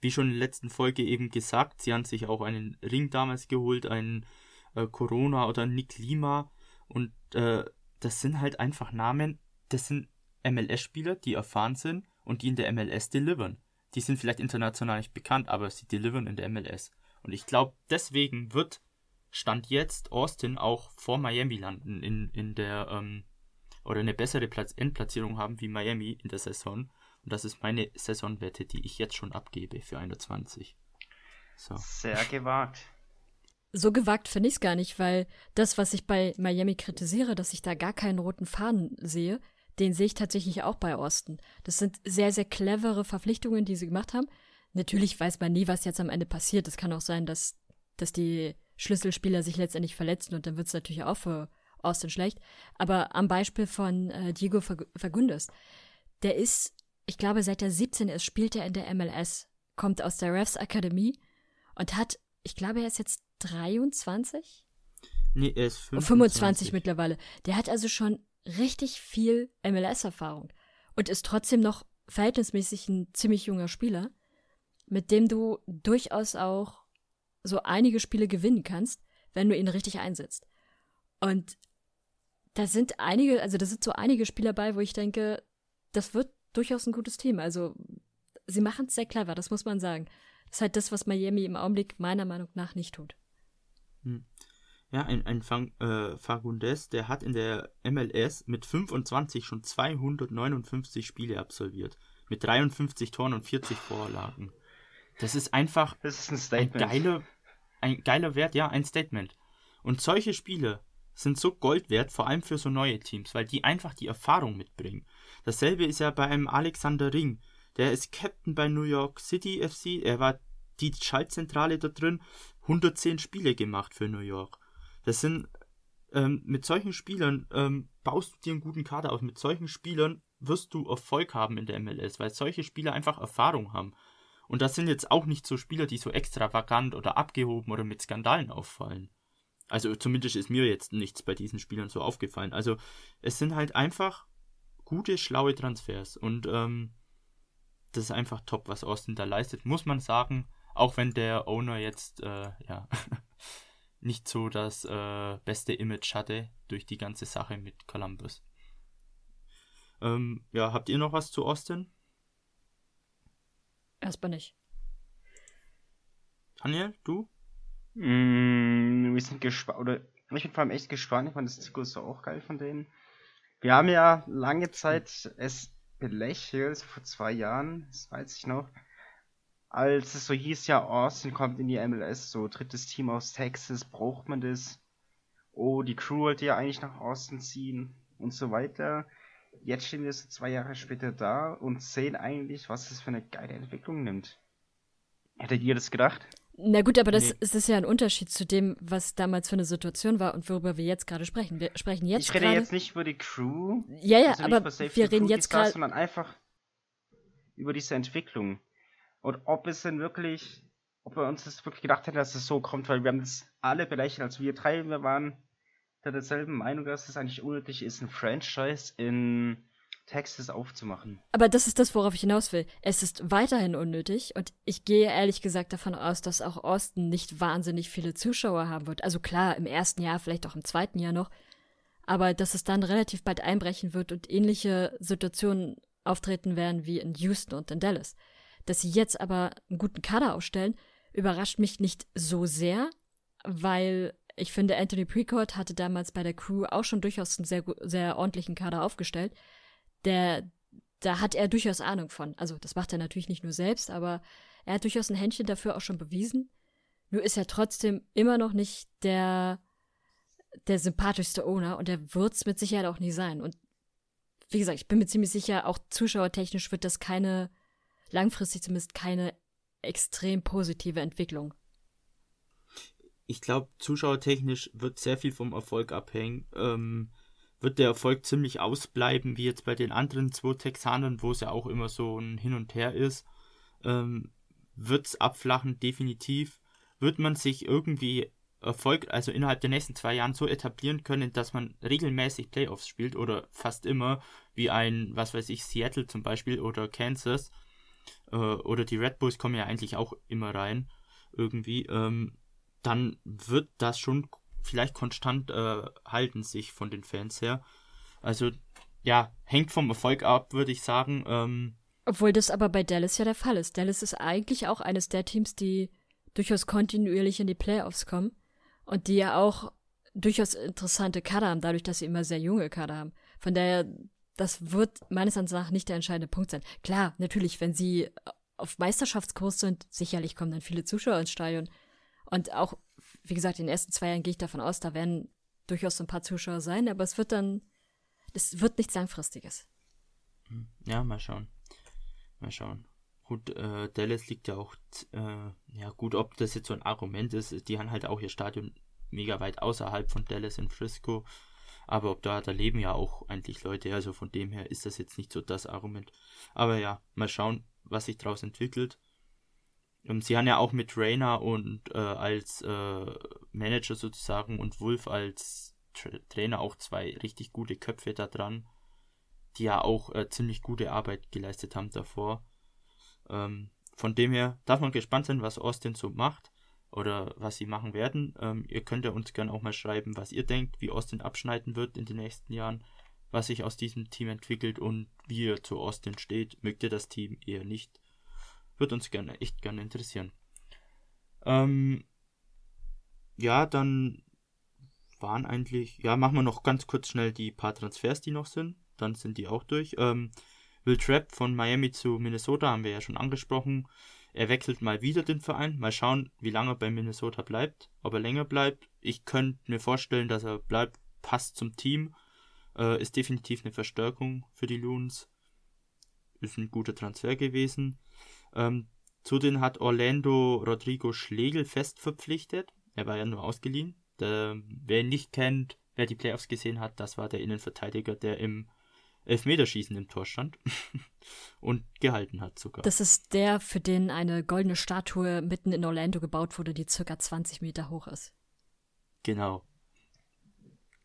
Wie schon in der letzten Folge eben gesagt, sie haben sich auch einen Ring damals geholt, einen äh, Corona oder Nick Lima. Und äh, das sind halt einfach Namen, das sind MLS-Spieler, die erfahren sind und die in der MLS delivern. Die sind vielleicht international nicht bekannt, aber sie delivern in der MLS. Und ich glaube, deswegen wird Stand jetzt Austin auch vor Miami landen in, in der ähm, oder eine bessere Platz Endplatzierung haben wie Miami in der Saison. Und das ist meine Saisonwette, die ich jetzt schon abgebe für 21. So. Sehr gewagt. So gewagt finde ich es gar nicht, weil das, was ich bei Miami kritisiere, dass ich da gar keinen roten Faden sehe, den sehe ich tatsächlich auch bei Osten. Das sind sehr, sehr clevere Verpflichtungen, die sie gemacht haben. Natürlich weiß man nie, was jetzt am Ende passiert. Es kann auch sein, dass, dass die Schlüsselspieler sich letztendlich verletzen und dann wird es natürlich auch für Austin schlecht. Aber am Beispiel von äh, Diego Fagundes, der ist, ich glaube, seit er 17 ist, spielt er in der MLS, kommt aus der Refs Akademie und hat, ich glaube, er ist jetzt 23? Nee, er ist 25. 25 mittlerweile. Der hat also schon richtig viel MLS-Erfahrung. und ist trotzdem noch verhältnismäßig ein ziemlich junger Spieler, mit dem du durchaus auch so einige Spiele gewinnen kannst, wenn du ihn richtig einsetzt. Und da sind einige, also da sind so einige Spieler bei, wo ich denke, das wird durchaus ein gutes Team. Also sie machen es sehr clever, das muss man sagen. Das ist halt das, was Miami im Augenblick meiner Meinung nach nicht tut. Hm. Ja, ein, ein Fang, äh, Fagundes, der hat in der MLS mit 25 schon 259 Spiele absolviert. Mit 53 Toren und 40 Vorlagen. Das ist einfach das ist ein, ein, geiler, ein geiler Wert, ja, ein Statement. Und solche Spiele sind so Gold wert, vor allem für so neue Teams, weil die einfach die Erfahrung mitbringen. Dasselbe ist ja bei einem Alexander Ring. Der ist Captain bei New York City FC. Er war die Schaltzentrale da drin. 110 Spiele gemacht für New York. Das sind ähm, mit solchen Spielern ähm, baust du dir einen guten Kader aus. Mit solchen Spielern wirst du Erfolg haben in der MLS, weil solche Spieler einfach Erfahrung haben. Und das sind jetzt auch nicht so Spieler, die so extravagant oder abgehoben oder mit Skandalen auffallen. Also zumindest ist mir jetzt nichts bei diesen Spielern so aufgefallen. Also es sind halt einfach gute, schlaue Transfers. Und ähm, das ist einfach top, was Austin da leistet, muss man sagen. Auch wenn der Owner jetzt, äh, ja, *laughs* nicht so das äh, beste Image hatte durch die ganze Sache mit Columbus. Ähm, ja, habt ihr noch was zu Austin? Erstmal nicht. Daniel, du? Mm, wir sind gespannt, oder ich bin vor allem echt gespannt, ich fand das Zirkus auch geil von denen. Wir haben ja lange Zeit es belächelt, vor zwei Jahren, das weiß ich noch, als es so hieß, ja, Austin kommt in die MLS, so drittes Team aus Texas, braucht man das? Oh, die Crew wollte ja eigentlich nach Austin ziehen und so weiter. Jetzt stehen wir so zwei Jahre später da und sehen eigentlich, was es für eine geile Entwicklung nimmt. Hättet ihr das gedacht? Na gut, aber das, nee. ist ja ein Unterschied zu dem, was damals für eine Situation war und worüber wir jetzt gerade sprechen. Wir sprechen jetzt Ich rede grade, jetzt nicht über die Crew. Ja, ja, also aber wir reden jetzt gerade. Sondern einfach über diese Entwicklung. Und ob es denn wirklich, ob wir uns das wirklich gedacht hätten, dass es so kommt, weil wir haben das alle belächelt, als wir drei, wir waren der derselben Meinung, dass es eigentlich unnötig ist, ein Franchise in Texas aufzumachen. Aber das ist das, worauf ich hinaus will. Es ist weiterhin unnötig und ich gehe ehrlich gesagt davon aus, dass auch Austin nicht wahnsinnig viele Zuschauer haben wird. Also klar, im ersten Jahr, vielleicht auch im zweiten Jahr noch. Aber dass es dann relativ bald einbrechen wird und ähnliche Situationen auftreten werden wie in Houston und in Dallas. Dass sie jetzt aber einen guten Kader aufstellen, überrascht mich nicht so sehr, weil ich finde, Anthony Precourt hatte damals bei der Crew auch schon durchaus einen sehr, sehr ordentlichen Kader aufgestellt. Der, da hat er durchaus Ahnung von. Also, das macht er natürlich nicht nur selbst, aber er hat durchaus ein Händchen dafür auch schon bewiesen. Nur ist er trotzdem immer noch nicht der, der sympathischste Owner und er wird es mit Sicherheit auch nie sein. Und wie gesagt, ich bin mir ziemlich sicher, auch zuschauertechnisch wird das keine langfristig zumindest keine extrem positive Entwicklung. Ich glaube, zuschauertechnisch wird sehr viel vom Erfolg abhängen. Ähm, wird der Erfolg ziemlich ausbleiben, wie jetzt bei den anderen zwei Texanern, wo es ja auch immer so ein Hin und Her ist. Ähm, wird es abflachen, definitiv. Wird man sich irgendwie Erfolg, also innerhalb der nächsten zwei Jahren so etablieren können, dass man regelmäßig Playoffs spielt oder fast immer, wie ein, was weiß ich, Seattle zum Beispiel oder Kansas, äh, oder die Red Bulls kommen ja eigentlich auch immer rein, irgendwie, ähm, dann wird das schon vielleicht konstant äh, halten sich von den Fans her. Also, ja, hängt vom Erfolg ab, würde ich sagen. Ähm, Obwohl das aber bei Dallas ja der Fall ist. Dallas ist eigentlich auch eines der Teams, die durchaus kontinuierlich in die Playoffs kommen und die ja auch durchaus interessante Kader haben, dadurch, dass sie immer sehr junge Kader haben. Von daher das wird meines Erachtens nach nicht der entscheidende Punkt sein. Klar, natürlich, wenn sie auf Meisterschaftskurs sind, sicherlich kommen dann viele Zuschauer ins Stadion. Und auch, wie gesagt, in den ersten zwei Jahren gehe ich davon aus, da werden durchaus so ein paar Zuschauer sein, aber es wird dann, es wird nichts Langfristiges. Hm, ja, mal schauen. Mal schauen. Gut, äh, Dallas liegt ja auch, äh, ja gut, ob das jetzt so ein Argument ist, die haben halt auch ihr Stadion mega weit außerhalb von Dallas in Frisco. Aber ob da, da leben ja auch eigentlich Leute, also von dem her ist das jetzt nicht so das Argument. Aber ja, mal schauen, was sich daraus entwickelt. Und ähm, sie haben ja auch mit Rainer und äh, als äh, Manager sozusagen und Wolf als Tra Trainer auch zwei richtig gute Köpfe da dran. die ja auch äh, ziemlich gute Arbeit geleistet haben davor. Ähm, von dem her darf man gespannt sein, was Austin so macht oder was sie machen werden. Ähm, ihr könnt ja uns gerne auch mal schreiben, was ihr denkt, wie Austin abschneiden wird in den nächsten Jahren, was sich aus diesem Team entwickelt und wie ihr zu Austin steht. Mögt ihr das Team eher nicht? Wird uns gerne, echt gerne interessieren. Ähm, ja, dann waren eigentlich, ja, machen wir noch ganz kurz schnell die paar Transfers, die noch sind. Dann sind die auch durch. Ähm, Will Trapp von Miami zu Minnesota haben wir ja schon angesprochen. Er wechselt mal wieder den Verein. Mal schauen, wie lange er bei Minnesota bleibt. Ob er länger bleibt. Ich könnte mir vorstellen, dass er bleibt. Passt zum Team. Äh, ist definitiv eine Verstärkung für die Loons. Ist ein guter Transfer gewesen. Ähm, zudem hat Orlando Rodrigo Schlegel fest verpflichtet. Er war ja nur ausgeliehen. Der, wer ihn nicht kennt, wer die Playoffs gesehen hat, das war der Innenverteidiger, der im Elfmeterschießen im Tor stand *laughs* und gehalten hat sogar. Das ist der, für den eine goldene Statue mitten in Orlando gebaut wurde, die circa 20 Meter hoch ist. Genau.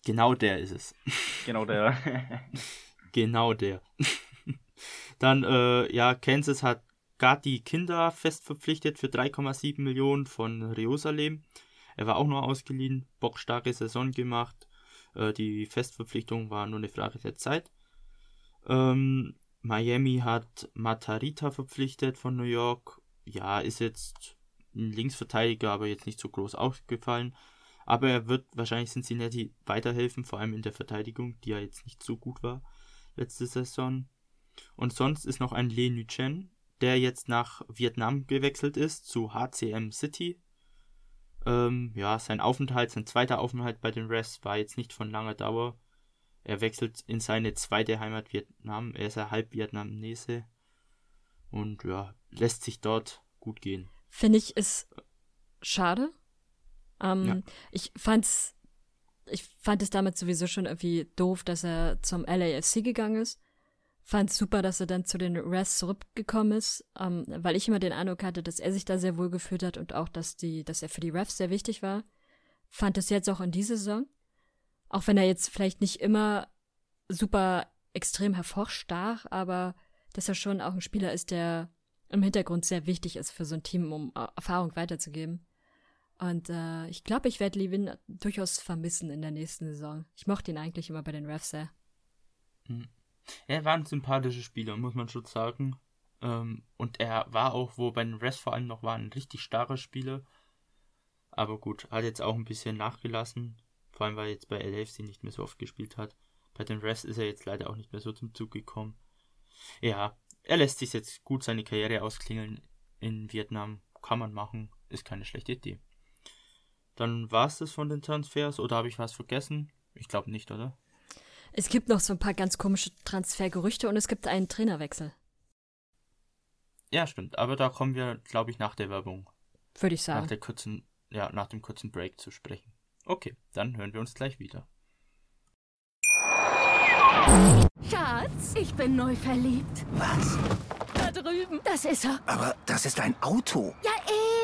Genau der ist es. *laughs* Genau der. *laughs* genau der. *laughs* Dann, äh, ja, Kansas hat Gatti Kinder fest verpflichtet für 3,7 Millionen von Jerusalem. Er war auch nur ausgeliehen, bockstarke Saison gemacht. Äh, die Festverpflichtung war nur eine Frage der Zeit. Ähm, Miami hat Matarita verpflichtet von New York. Ja, ist jetzt ein Linksverteidiger, aber jetzt nicht so groß aufgefallen. Aber er wird wahrscheinlich Cincinnati weiterhelfen, vor allem in der Verteidigung, die ja jetzt nicht so gut war letzte Saison. Und sonst ist noch ein Le Nuchen, der jetzt nach Vietnam gewechselt ist, zu HCM City. Ähm, ja, sein Aufenthalt, sein zweiter Aufenthalt bei den Refs war jetzt nicht von langer Dauer. Er wechselt in seine zweite Heimat Vietnam. Er ist ja halb Vietnamese. Und ja, lässt sich dort gut gehen. Finde ich es schade. Ähm, ja. Ich fand's, ich fand es damals sowieso schon irgendwie doof, dass er zum LAFC gegangen ist. Fand es super, dass er dann zu den Refs zurückgekommen ist, ähm, weil ich immer den Eindruck hatte, dass er sich da sehr wohl gefühlt hat und auch, dass die, dass er für die Refs sehr wichtig war. Fand es jetzt auch in dieser Saison. Auch wenn er jetzt vielleicht nicht immer super extrem hervorstach, aber dass er schon auch ein Spieler ist, der im Hintergrund sehr wichtig ist für so ein Team, um Erfahrung weiterzugeben. Und äh, ich glaube, ich werde Levin durchaus vermissen in der nächsten Saison. Ich mochte ihn eigentlich immer bei den Refs sehr. Mhm. Er war ein sympathischer Spieler, muss man schon sagen. Ähm, und er war auch, wo bei den Refs vor allem noch war, ein richtig starker Spieler. Aber gut, hat jetzt auch ein bisschen nachgelassen. Vor allem, weil er jetzt bei LFC nicht mehr so oft gespielt hat. Bei den Refs ist er jetzt leider auch nicht mehr so zum Zug gekommen. Ja, er lässt sich jetzt gut seine Karriere ausklingeln in Vietnam. Kann man machen, ist keine schlechte Idee. Dann war es das von den Transfers oder habe ich was vergessen? Ich glaube nicht, oder? Es gibt noch so ein paar ganz komische Transfergerüchte und es gibt einen Trainerwechsel. Ja, stimmt. Aber da kommen wir, glaube ich, nach der Werbung. Würde ich sagen. Nach der kurzen, ja, nach dem kurzen Break zu sprechen. Okay, dann hören wir uns gleich wieder. Schatz, ich bin neu verliebt. Was? Da drüben. Das ist er. Aber das ist ein Auto. Ja,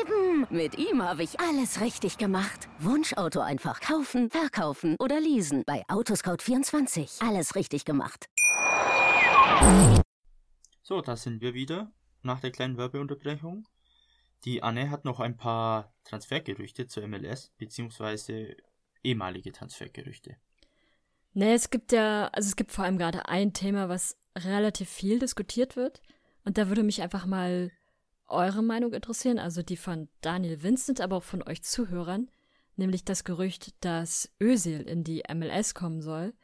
eben. Mit ihm habe ich alles richtig gemacht. Wunschauto einfach kaufen, verkaufen oder leasen. Bei Autoscout24. Alles richtig gemacht. So, da sind wir wieder. Nach der kleinen Werbeunterbrechung. Die Anne hat noch ein paar Transfergerüchte zur MLS, beziehungsweise ehemalige Transfergerüchte. Ne, es gibt ja, also es gibt vor allem gerade ein Thema, was relativ viel diskutiert wird. Und da würde mich einfach mal eure Meinung interessieren, also die von Daniel Vincent, aber auch von euch Zuhörern, nämlich das Gerücht, dass Özil in die MLS kommen soll.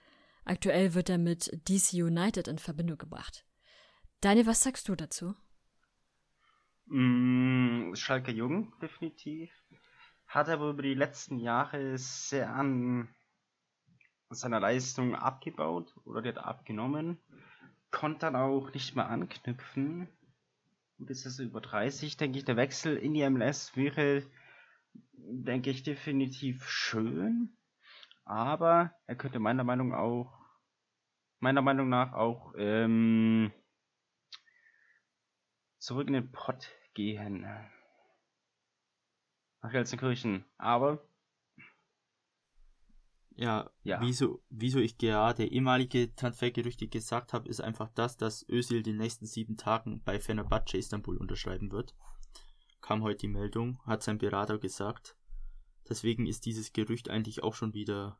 Aktuell wird er mit DC United in Verbindung gebracht. Daniel, was sagst du dazu? Mm, Schalke Jung, definitiv. Hat aber über die letzten Jahre sehr an seiner Leistung abgebaut oder die hat abgenommen, konnte dann auch nicht mehr anknüpfen. Gut, ist er über 30, denke ich, der Wechsel in die MLS wäre, denke ich, definitiv schön, aber er könnte meiner Meinung auch, meiner Meinung nach auch ähm, zurück in den Pott gehen. Nach Gelsenkirchen. Aber Ja, Ja. Wieso, wieso ich gerade ehemalige Transfergerüchte gesagt habe, ist einfach das, dass Özil den nächsten sieben Tagen bei Fenerbahce Istanbul unterschreiben wird. Kam heute die Meldung, hat sein Berater gesagt. Deswegen ist dieses Gerücht eigentlich auch schon wieder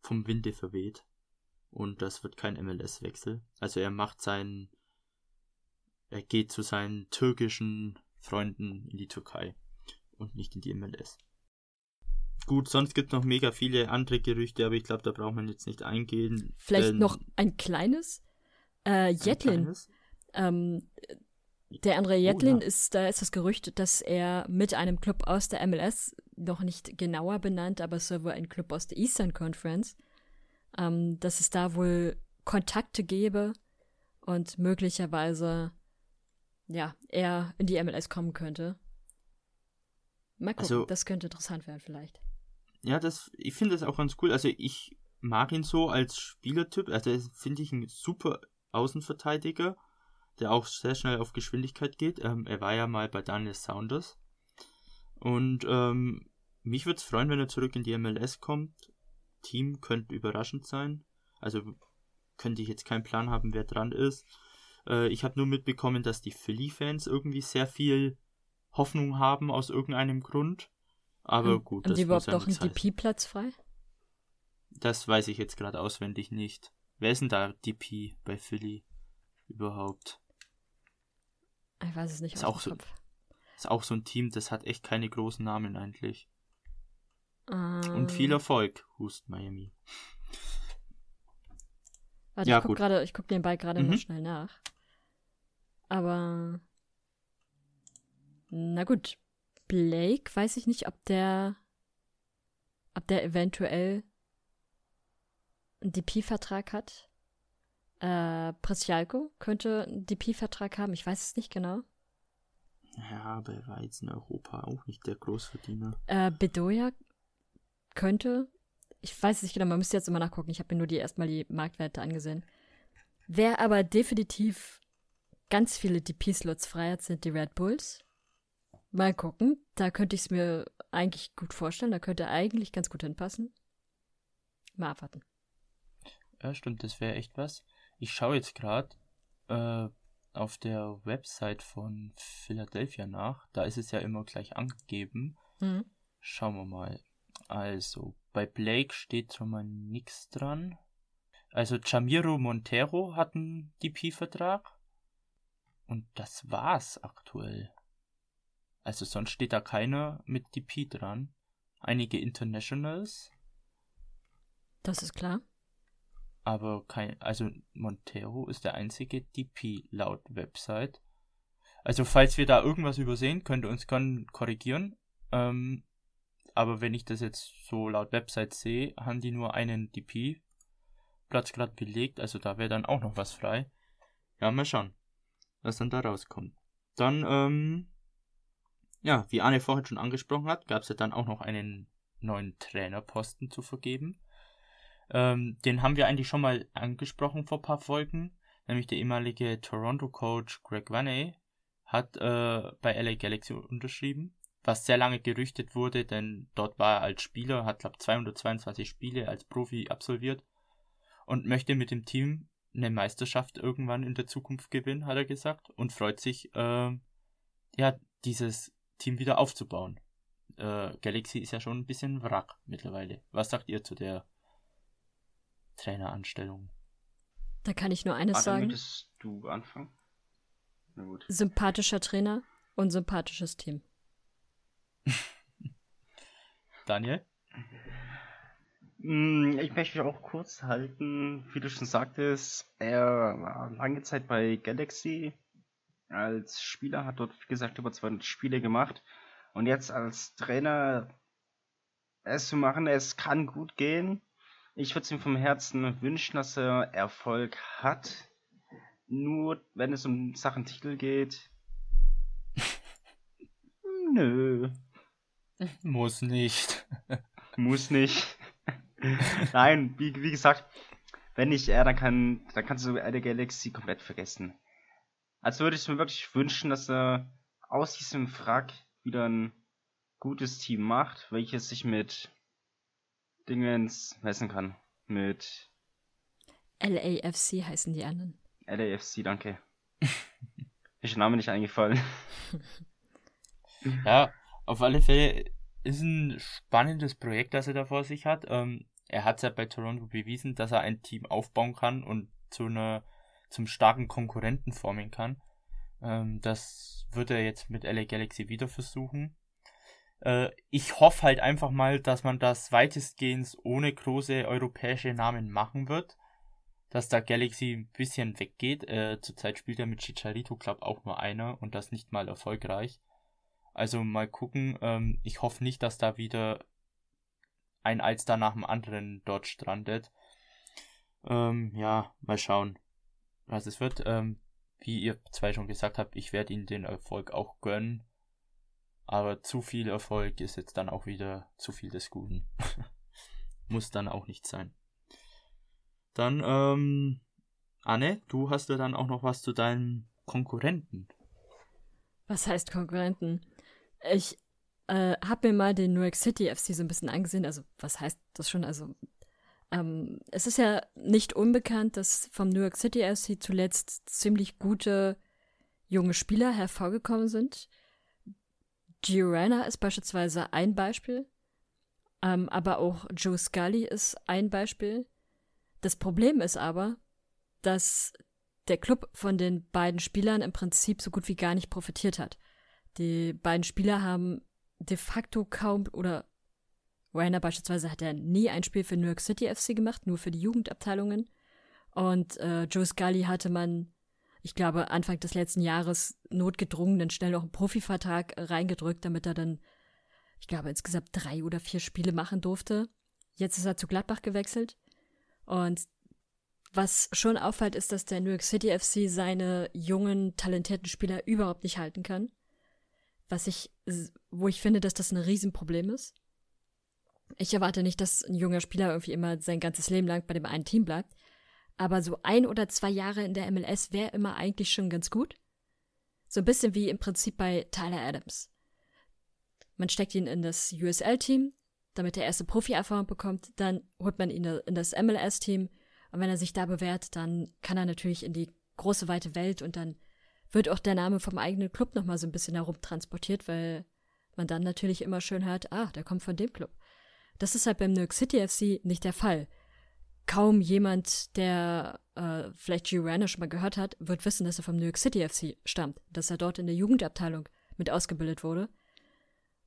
vom Winde verweht. Und das wird kein MLS-Wechsel. Also er macht seinen, er geht zu seinen türkischen Freunden in die Türkei und nicht in die MLS. Gut, sonst gibt es noch mega viele andere Gerüchte, aber ich glaube, da braucht man jetzt nicht eingehen. Vielleicht denn- noch ein kleines. Äh, Jetlin. Ähm, der andere Oh, Jetlin ja. ist, da ist das Gerücht, dass er mit einem Club aus der MLS, noch nicht genauer benannt, aber es soll wohl ein Club aus der Eastern Conference, ähm, dass es da wohl Kontakte gäbe und möglicherweise, ja, er in die MLS kommen könnte. Mal gucken, Also- das könnte interessant werden vielleicht. Ja, das, ich finde das auch ganz cool. Also ich mag ihn so als Spielertyp. Also finde ich ein super Außenverteidiger, der auch sehr schnell auf Geschwindigkeit geht. Ähm, er war ja mal bei Daniel Saunders. Und ähm, mich würde es freuen, wenn er zurück in die MLS kommt. Team könnte überraschend sein. Also könnte ich jetzt keinen Plan haben, wer dran ist. Äh, ich habe nur mitbekommen, dass die Philly-Fans irgendwie sehr viel Hoffnung haben aus irgendeinem Grund. Aber Haben- gut, haben das die überhaupt noch einen. DP-Platz frei? Das weiß ich jetzt gerade auswendig nicht. Wer ist denn da DP bei Philly überhaupt? Ich weiß es nicht Ist auch so-. Ist auch so ein Team, das hat echt keine großen Namen eigentlich. Ähm, Und viel Erfolg, Hust Miami. Warte, Ja, ich guck gut. gerade, ich guck nebenbei gerade Mhm. mal schnell nach. Aber na gut, Blake, weiß ich nicht, ob der, ob der eventuell einen DP-Vertrag hat. Äh, Presialko könnte einen DP-Vertrag haben, ich weiß es nicht genau. Ja, aber er war jetzt in Europa auch nicht der Großverdiener. Äh, Bedoya könnte, ich weiß es nicht genau, man müsste jetzt immer nachgucken. Ich habe mir nur die erstmal die Marktwerte angesehen. Wer aber definitiv ganz viele DP-Slots frei hat, sind die Red Bulls. Mal gucken, da könnte ich es mir eigentlich gut vorstellen. Da könnte eigentlich ganz gut hinpassen. Mal abwarten. Ja, stimmt, das wäre echt was. Ich schaue jetzt gerade äh, auf der Website von Philadelphia nach. Da ist es ja immer gleich angegeben. Mhm. Schauen wir mal. Also, bei Blake steht schon mal nichts dran. Also, Jamiro Montero hat einen DP-Vertrag. Und das war's aktuell. Also, sonst steht da keiner mit DP dran. Einige Internationals, Das ist klar. aber kein. Also, Montero ist der einzige DP laut Website. Also, falls wir da irgendwas übersehen, könnt ihr uns gerne korrigieren. Ähm, aber wenn ich das jetzt so laut Website sehe, haben die nur einen DP-Platz gerade belegt. Also da wäre dann auch noch was frei. Ja, mal schauen, was dann da rauskommt. Dann, ähm, ja, wie Arne vorhin schon angesprochen hat, gab es ja dann auch noch einen neuen Trainerposten zu vergeben. Ähm, den haben wir eigentlich schon mal angesprochen vor ein paar Folgen. Nämlich der ehemalige Toronto-Coach Greg Vanney hat äh, bei LA Galaxy unterschrieben was sehr lange gerüchtet wurde, denn dort war er als Spieler, hat glaube 222 Spiele als Profi absolviert und möchte mit dem Team eine Meisterschaft irgendwann in der Zukunft gewinnen, hat er gesagt und freut sich, äh, ja, dieses Team wieder aufzubauen. Äh, Galaxy ist ja schon ein bisschen Wrack mittlerweile. Was sagt ihr zu der Traineranstellung? Da kann ich nur eines Adam, sagen. möchtest du anfangen? Na gut. Sympathischer Trainer und sympathisches Team. *laughs* Daniel? Mm, Ich möchte mich auch kurz halten. Wie du schon sagtest, er war lange Zeit bei Galaxy. Als Spieler hat dort, wie gesagt, über 200 Spiele gemacht. Und jetzt als Trainer es zu machen, es kann gut gehen. Ich würde es ihm vom Herzen wünschen, dass er Erfolg hat. Nur wenn es um Sachen Titel geht. *laughs* Nö. Muss nicht. Muss nicht. *laughs* Nein, wie, wie gesagt, wenn nicht er, dann kann, dann kannst du eine Galaxy komplett vergessen. Also würde ich mir wirklich wünschen, dass er aus diesem Frack wieder ein gutes Team macht, welches sich mit Dingens messen kann. Mit LAFC heißen die anderen. LAFC, danke. *laughs* ist der Name nicht eingefallen. *laughs* Ja, auf alle Fälle ist ein spannendes Projekt, das er da vor sich hat. Ähm, er hat ja bei Toronto bewiesen, dass er ein Team aufbauen kann und zu einer, zum starken Konkurrenten formen kann. Ähm, das wird er jetzt mit LA Galaxy wieder versuchen. Äh, ich hoffe halt einfach mal, dass man das weitestgehend ohne große europäische Namen machen wird. Dass da Galaxy ein bisschen weggeht. Äh, zurzeit spielt er mit Chicharito Club auch nur einer und das nicht mal erfolgreich. Also mal gucken. Ähm, ich hoffe nicht, dass da wieder ein Alster nach dem anderen dort strandet. Ähm, ja, mal schauen, was es wird. Ähm, wie ihr zwei schon gesagt habt, ich werde ihnen den Erfolg auch gönnen. Aber zu viel Erfolg ist jetzt dann auch wieder zu viel des Guten. *laughs* Muss dann auch nicht sein. Dann, ähm, Anne, du hast ja dann auch noch was zu deinen Konkurrenten. Was heißt Konkurrenten? Ich äh, habe mir mal den New York City FC so ein bisschen angesehen. Also, was heißt das schon? Also, ähm, es ist ja nicht unbekannt, dass vom New York City FC zuletzt ziemlich gute junge Spieler hervorgekommen sind. Giorana ist beispielsweise ein Beispiel, ähm, aber auch Joe Scully ist ein Beispiel. Das Problem ist aber, dass der Club von den beiden Spielern im Prinzip so gut wie gar nicht profitiert hat. Die beiden Spieler haben de facto kaum oder Rainer beispielsweise hat ja nie ein Spiel für New York City FC gemacht, nur für die Jugendabteilungen. Und äh, Joe Scully hatte man, ich glaube, Anfang des letzten Jahres notgedrungen dann schnell noch einen Profivertrag reingedrückt, damit er dann, ich glaube, insgesamt drei oder vier Spiele machen durfte. Jetzt ist er zu Gladbach gewechselt. Und was schon auffällt, ist, dass der New York City FC seine jungen, talentierten Spieler überhaupt nicht halten kann was ich, wo ich finde, dass das ein Riesenproblem ist. Ich erwarte nicht, dass ein junger Spieler irgendwie immer sein ganzes Leben lang bei dem einen Team bleibt. Aber so ein oder zwei Jahre in der MLS wäre immer eigentlich schon ganz gut. So ein bisschen wie im Prinzip bei Tyler Adams. Man steckt ihn in das USL-Team, damit er erste Profi-Erfahrung bekommt, dann holt man ihn in das MLS-Team und wenn er sich da bewährt, dann kann er natürlich in die große weite Welt und dann wird auch der Name vom eigenen Club nochmal so ein bisschen herumtransportiert, weil man dann natürlich immer schön hört, ah, der kommt von dem Club. Das ist halt beim New York City FC nicht der Fall. Kaum jemand, der äh, vielleicht Giorano schon mal gehört hat, wird wissen, dass er vom New York City FC stammt, dass er dort in der Jugendabteilung mit ausgebildet wurde.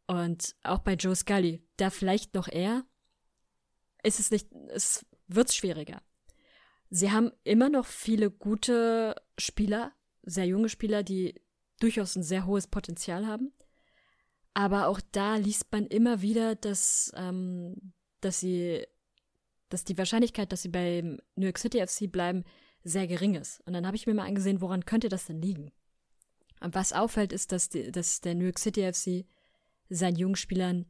Und auch bei Joe Scully, da vielleicht noch eher, ist es nicht, es wird schwieriger. Sie haben immer noch viele gute Spieler, sehr junge Spieler, die durchaus ein sehr hohes Potenzial haben. Aber auch da liest man immer wieder, dass, ähm, dass sie, dass die Wahrscheinlichkeit, dass sie beim New York City FC bleiben, sehr gering ist. Und dann habe ich mir mal angesehen, woran könnte das denn liegen? Und was auffällt, ist, dass, die, dass der New York City FC seinen jungen Spielern,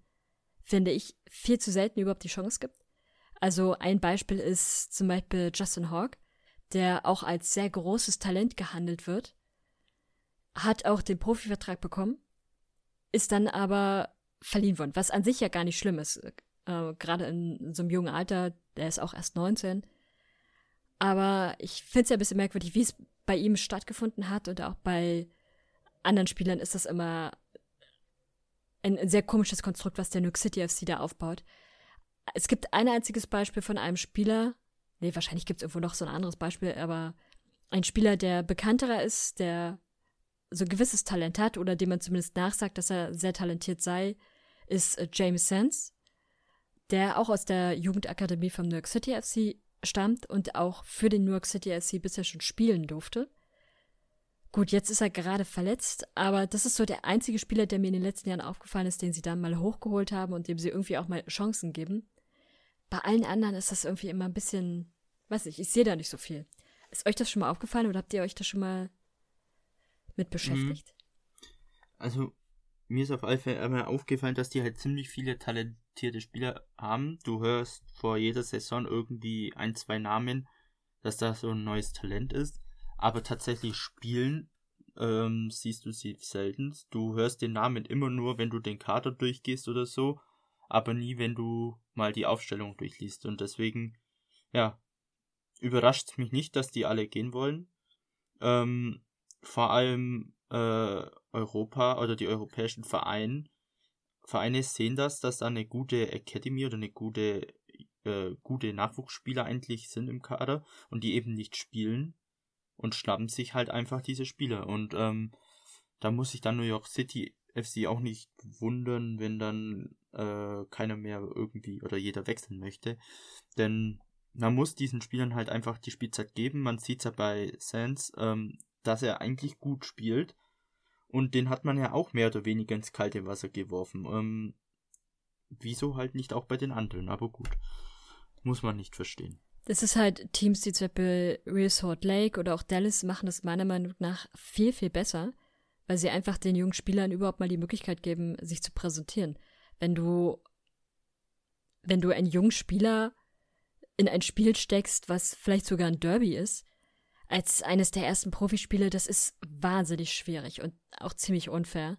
finde ich, viel zu selten überhaupt die Chance gibt. Also ein Beispiel ist zum Beispiel Justin Hawk, der auch als sehr großes Talent gehandelt wird, hat auch den Profivertrag bekommen, ist dann aber verliehen worden, was an sich ja gar nicht schlimm ist. Äh, Gerade in, so einem jungen Alter, der ist auch erst 19. Aber ich finde es ja ein bisschen merkwürdig, wie es bei ihm stattgefunden hat und auch bei anderen Spielern ist das immer ein, ein sehr komisches Konstrukt, was der New City FC da aufbaut. Es gibt ein einziges Beispiel von einem Spieler, nee, wahrscheinlich gibt es irgendwo noch so ein anderes Beispiel, aber ein Spieler, der bekannterer ist, der so ein gewisses Talent hat oder dem man zumindest nachsagt, dass er sehr talentiert sei, ist äh, James Sands, der auch aus der Jugendakademie vom New York City FC stammt und auch für den New York City FC bisher schon spielen durfte. Gut, jetzt ist er gerade verletzt, aber das ist so der einzige Spieler, der mir in den letzten Jahren aufgefallen ist, den sie dann mal hochgeholt haben und dem sie irgendwie auch mal Chancen geben. Bei allen anderen ist das irgendwie immer ein bisschen, weiß ich, ich sehe da nicht so viel. Ist euch das schon mal aufgefallen oder habt ihr euch da schon mal mit beschäftigt? Mhm. Also, mir ist auf alle Fälle einmal aufgefallen, dass die halt ziemlich viele talentierte Spieler haben. Du hörst vor jeder Saison irgendwie ein, zwei Namen, dass da so ein neues Talent ist. Aber tatsächlich spielen ähm, siehst du sie selten. Du hörst den Namen immer nur, wenn du den Kader durchgehst oder so. Aber nie, wenn du mal die Aufstellung durchliest. Und deswegen, ja, überrascht mich nicht, dass die alle gehen wollen. Ähm, vor allem äh, Europa oder die europäischen Vereine, Vereine sehen das, dass da eine gute Academy oder eine gute, äh, gute Nachwuchsspieler eigentlich sind im Kader und die eben nicht spielen und schnappen sich halt einfach diese Spieler. Und ähm, da muss sich dann New York City FC auch nicht wundern, wenn dann äh, keiner mehr irgendwie oder jeder wechseln möchte. Denn man muss diesen Spielern halt einfach die Spielzeit geben. Man sieht ja bei Sands, ähm, dass er eigentlich gut spielt. Und den hat man ja auch mehr oder weniger ins kalte Wasser geworfen. Ähm, wieso halt nicht auch bei den anderen? Aber gut, muss man nicht verstehen. Das ist halt Teams, die zum Beispiel Real Salt Lake oder auch Dallas machen das meiner Meinung nach viel, viel besser, weil sie einfach den jungen Spielern überhaupt mal die Möglichkeit geben, sich zu präsentieren. Wenn du, wenn du einen jungen Spieler in ein Spiel steckst, was vielleicht sogar ein Derby ist, als eines der ersten Profispiele, das ist wahnsinnig schwierig und auch ziemlich unfair.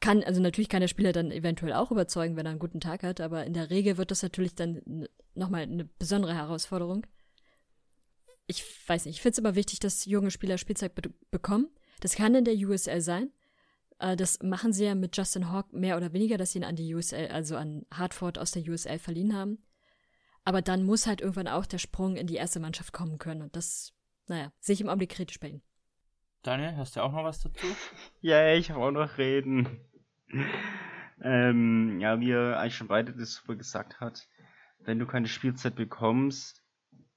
Kann, also natürlich kann der Spieler dann eventuell auch überzeugen, wenn er einen guten Tag hat, aber in der Regel wird das natürlich dann nochmal eine besondere Herausforderung. Ich weiß nicht, ich finde es immer wichtig, dass junge Spieler Spielzeit be bekommen. Das kann in der USL sein. Äh, das machen sie ja mit Justin Hawk mehr oder weniger, dass sie ihn an die USL, also an Hartford aus der USL verliehen haben. Aber dann muss halt irgendwann auch der Sprung in die erste Mannschaft kommen können. Und das, naja, sehe ich im Augenblick kritisch bei ihnen. Daniel, hast du auch noch was dazu? *laughs* Ja, ich habe auch noch reden. ähm, ja, wie er eigentlich schon beide das super gesagt hat, wenn du keine Spielzeit bekommst,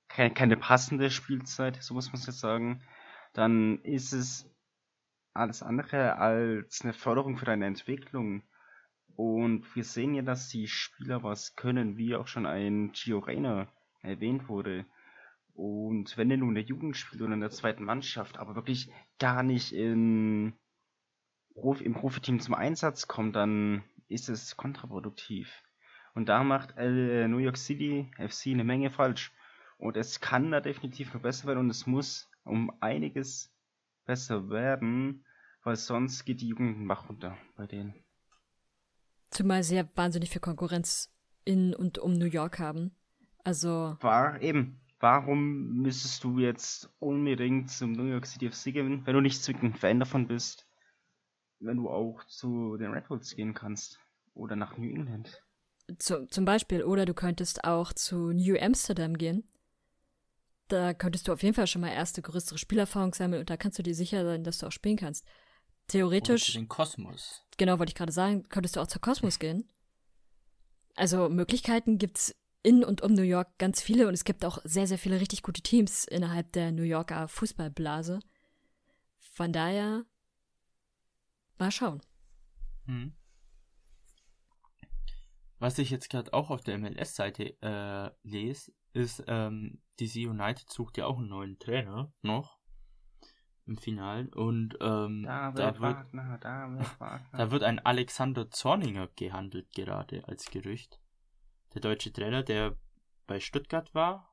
keine, keine passende Spielzeit, so muss man es jetzt sagen, dann ist es alles andere als eine Förderung für deine Entwicklung. Und wir sehen ja, dass die Spieler was können, wie auch schon ein Gio Reyna erwähnt wurde. Und wenn er nun in der Jugend spielt oder in der zweiten Mannschaft, aber wirklich gar nicht in, im Profiteam zum Einsatz kommt, dann ist es kontraproduktiv. Und da macht äh, New York City FC eine Menge falsch. Und es kann da definitiv noch besser werden und es muss um einiges besser werden, weil sonst geht die Jugend den Bach runter bei denen. Zumal sie ja wahnsinnig viel Konkurrenz in und um New York haben. Also. War eben. Warum müsstest du jetzt unbedingt zum New York City FC gehen, wenn du nicht zwingend Fan davon bist, wenn du auch zu den Red Bulls gehen kannst? Oder nach New England? Zu, zum Beispiel. Oder du könntest auch zu New Amsterdam gehen. Da könntest du auf jeden Fall schon mal erste größere Spielerfahrung sammeln und da kannst du dir sicher sein, dass du auch spielen kannst. Theoretisch. Oder den Kosmos. Genau, wollte ich gerade sagen, könntest du auch zur Kosmos gehen. Also Möglichkeiten gibt's in und um New York ganz viele und es gibt auch sehr, sehr viele richtig gute Teams innerhalb der New Yorker Fußballblase. Von daher, mal schauen. Hm. Was ich jetzt gerade auch auf der MLS-Seite äh, lese, ist, ähm, DC United sucht ja auch einen neuen Trainer noch im Finale und ähm, da, wird, Wagner, da, *laughs* wird da wird ein Alexander Zorninger gehandelt gerade als Gerücht. Der deutsche Trainer, der bei Stuttgart war,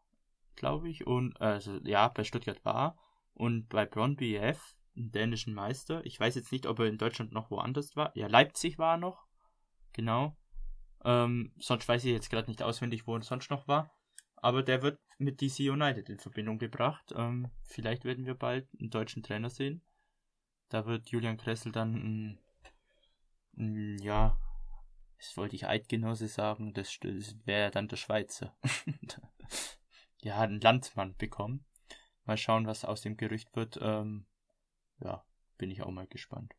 glaube ich, und also ja, bei Stuttgart war und bei Brøndby F, dänischen Meister. Ich weiß jetzt nicht, ob er in Deutschland noch woanders war. Ja, Leipzig war er noch. Genau. Ähm, sonst weiß ich jetzt gerade nicht auswendig, wo er sonst noch war. Aber der wird mit DC United in Verbindung gebracht. Ähm, vielleicht werden wir bald einen deutschen Trainer sehen. Da wird Julian Kressel dann ein, ein ja, das wollte ich Eidgenosse sagen, das, das wäre dann der Schweizer. *laughs* ja, ein Landsmann bekommen. Mal schauen, was aus dem Gerücht wird. Ähm, ja, bin ich auch mal gespannt.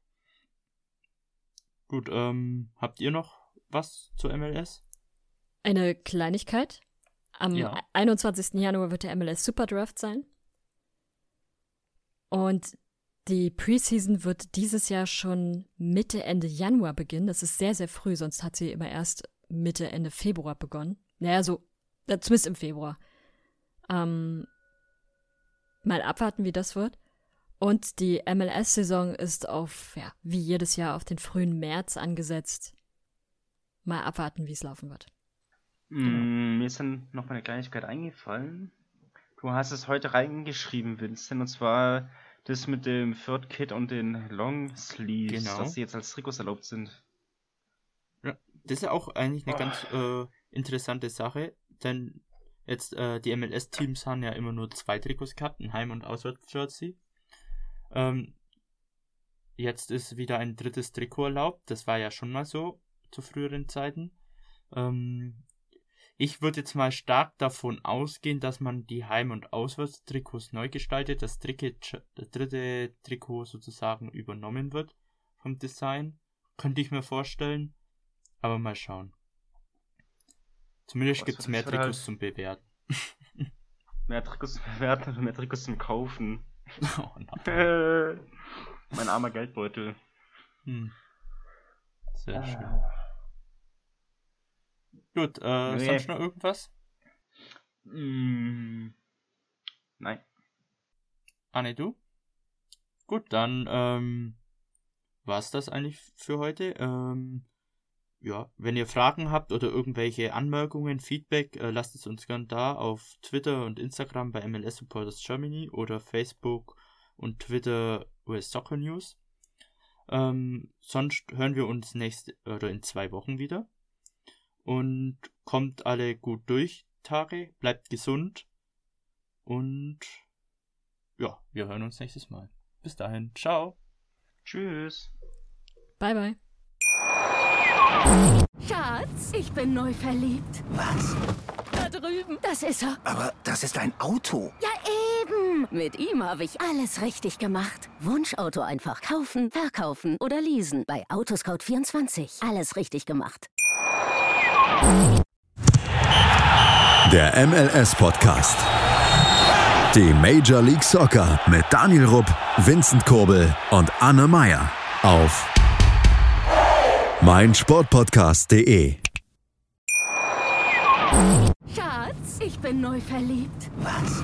Gut, ähm, habt ihr noch was zur MLS? Eine Kleinigkeit. Am ja. 21. Januar wird der MLS Superdraft sein. Und die Preseason wird dieses Jahr schon Mitte, Ende Januar beginnen. Das ist sehr, sehr früh, sonst hat sie immer erst Mitte, Ende Februar begonnen. Naja, so, zumindest im Februar. Ähm, mal abwarten, wie das wird. Und die MLS-Saison ist auf, ja, wie jedes Jahr auf den frühen März angesetzt. Mal abwarten, wie es laufen wird. Mm, mir ist dann noch mal eine Kleinigkeit eingefallen. Du hast es heute reingeschrieben, Vincent, und zwar das mit dem Third Kit und den Long Sleeves, genau. dass sie jetzt als Trikots erlaubt sind. Ja, das ist ja auch eigentlich eine ganz äh, interessante Sache, denn jetzt äh, die MLS-Teams haben ja immer nur zwei Trikots gehabt, ein Heim- und Auswärts-Jersey. Ähm, jetzt ist wieder ein drittes Trikot erlaubt, das war ja schon mal so zu früheren Zeiten. Ähm, ich würde jetzt mal stark davon ausgehen, dass man die Heim- und Auswärtstrikots neu gestaltet, das dritte, Trikot sozusagen übernommen wird vom Design. Könnte ich mir vorstellen, aber mal schauen. Zumindest gibt es mehr Trikots halt zum Bewerten. mehr Trikots zum Bewerten *laughs* und mehr Trikots zum Kaufen. *laughs* Oh nein. *laughs* mein armer Geldbeutel. Hm. Sehr schön. Gut, äh, nee. sonst noch irgendwas? Mm, nein. Anne, du? Gut, dann ähm, war's das eigentlich für heute. Ähm, ja, wenn ihr Fragen habt oder irgendwelche Anmerkungen, Feedback, äh, lasst es uns gern da auf Twitter und Instagram bei MLS Supporters Germany oder Facebook und Twitter US Soccer News. Ähm, sonst hören wir uns nächste oder in zwei Wochen wieder und kommt alle gut durch Tage, bleibt gesund und ja, wir hören uns nächstes Mal. Bis dahin, ciao. Tschüss. Bye bye. Schatz, ich bin neu verliebt. Was? Da drüben. Das ist er. Aber das ist ein Auto. Ja, eben. Mit ihm habe ich alles richtig gemacht. Wunschauto einfach kaufen, verkaufen oder leasen. Bei Autoscout24. Alles richtig gemacht. Der MLS-Podcast. Die Major League Soccer mit Daniel Rupp, Vincent Kurbel und Anne Meyer auf meinsportpodcast.de. Schatz, ich bin neu verliebt. Was?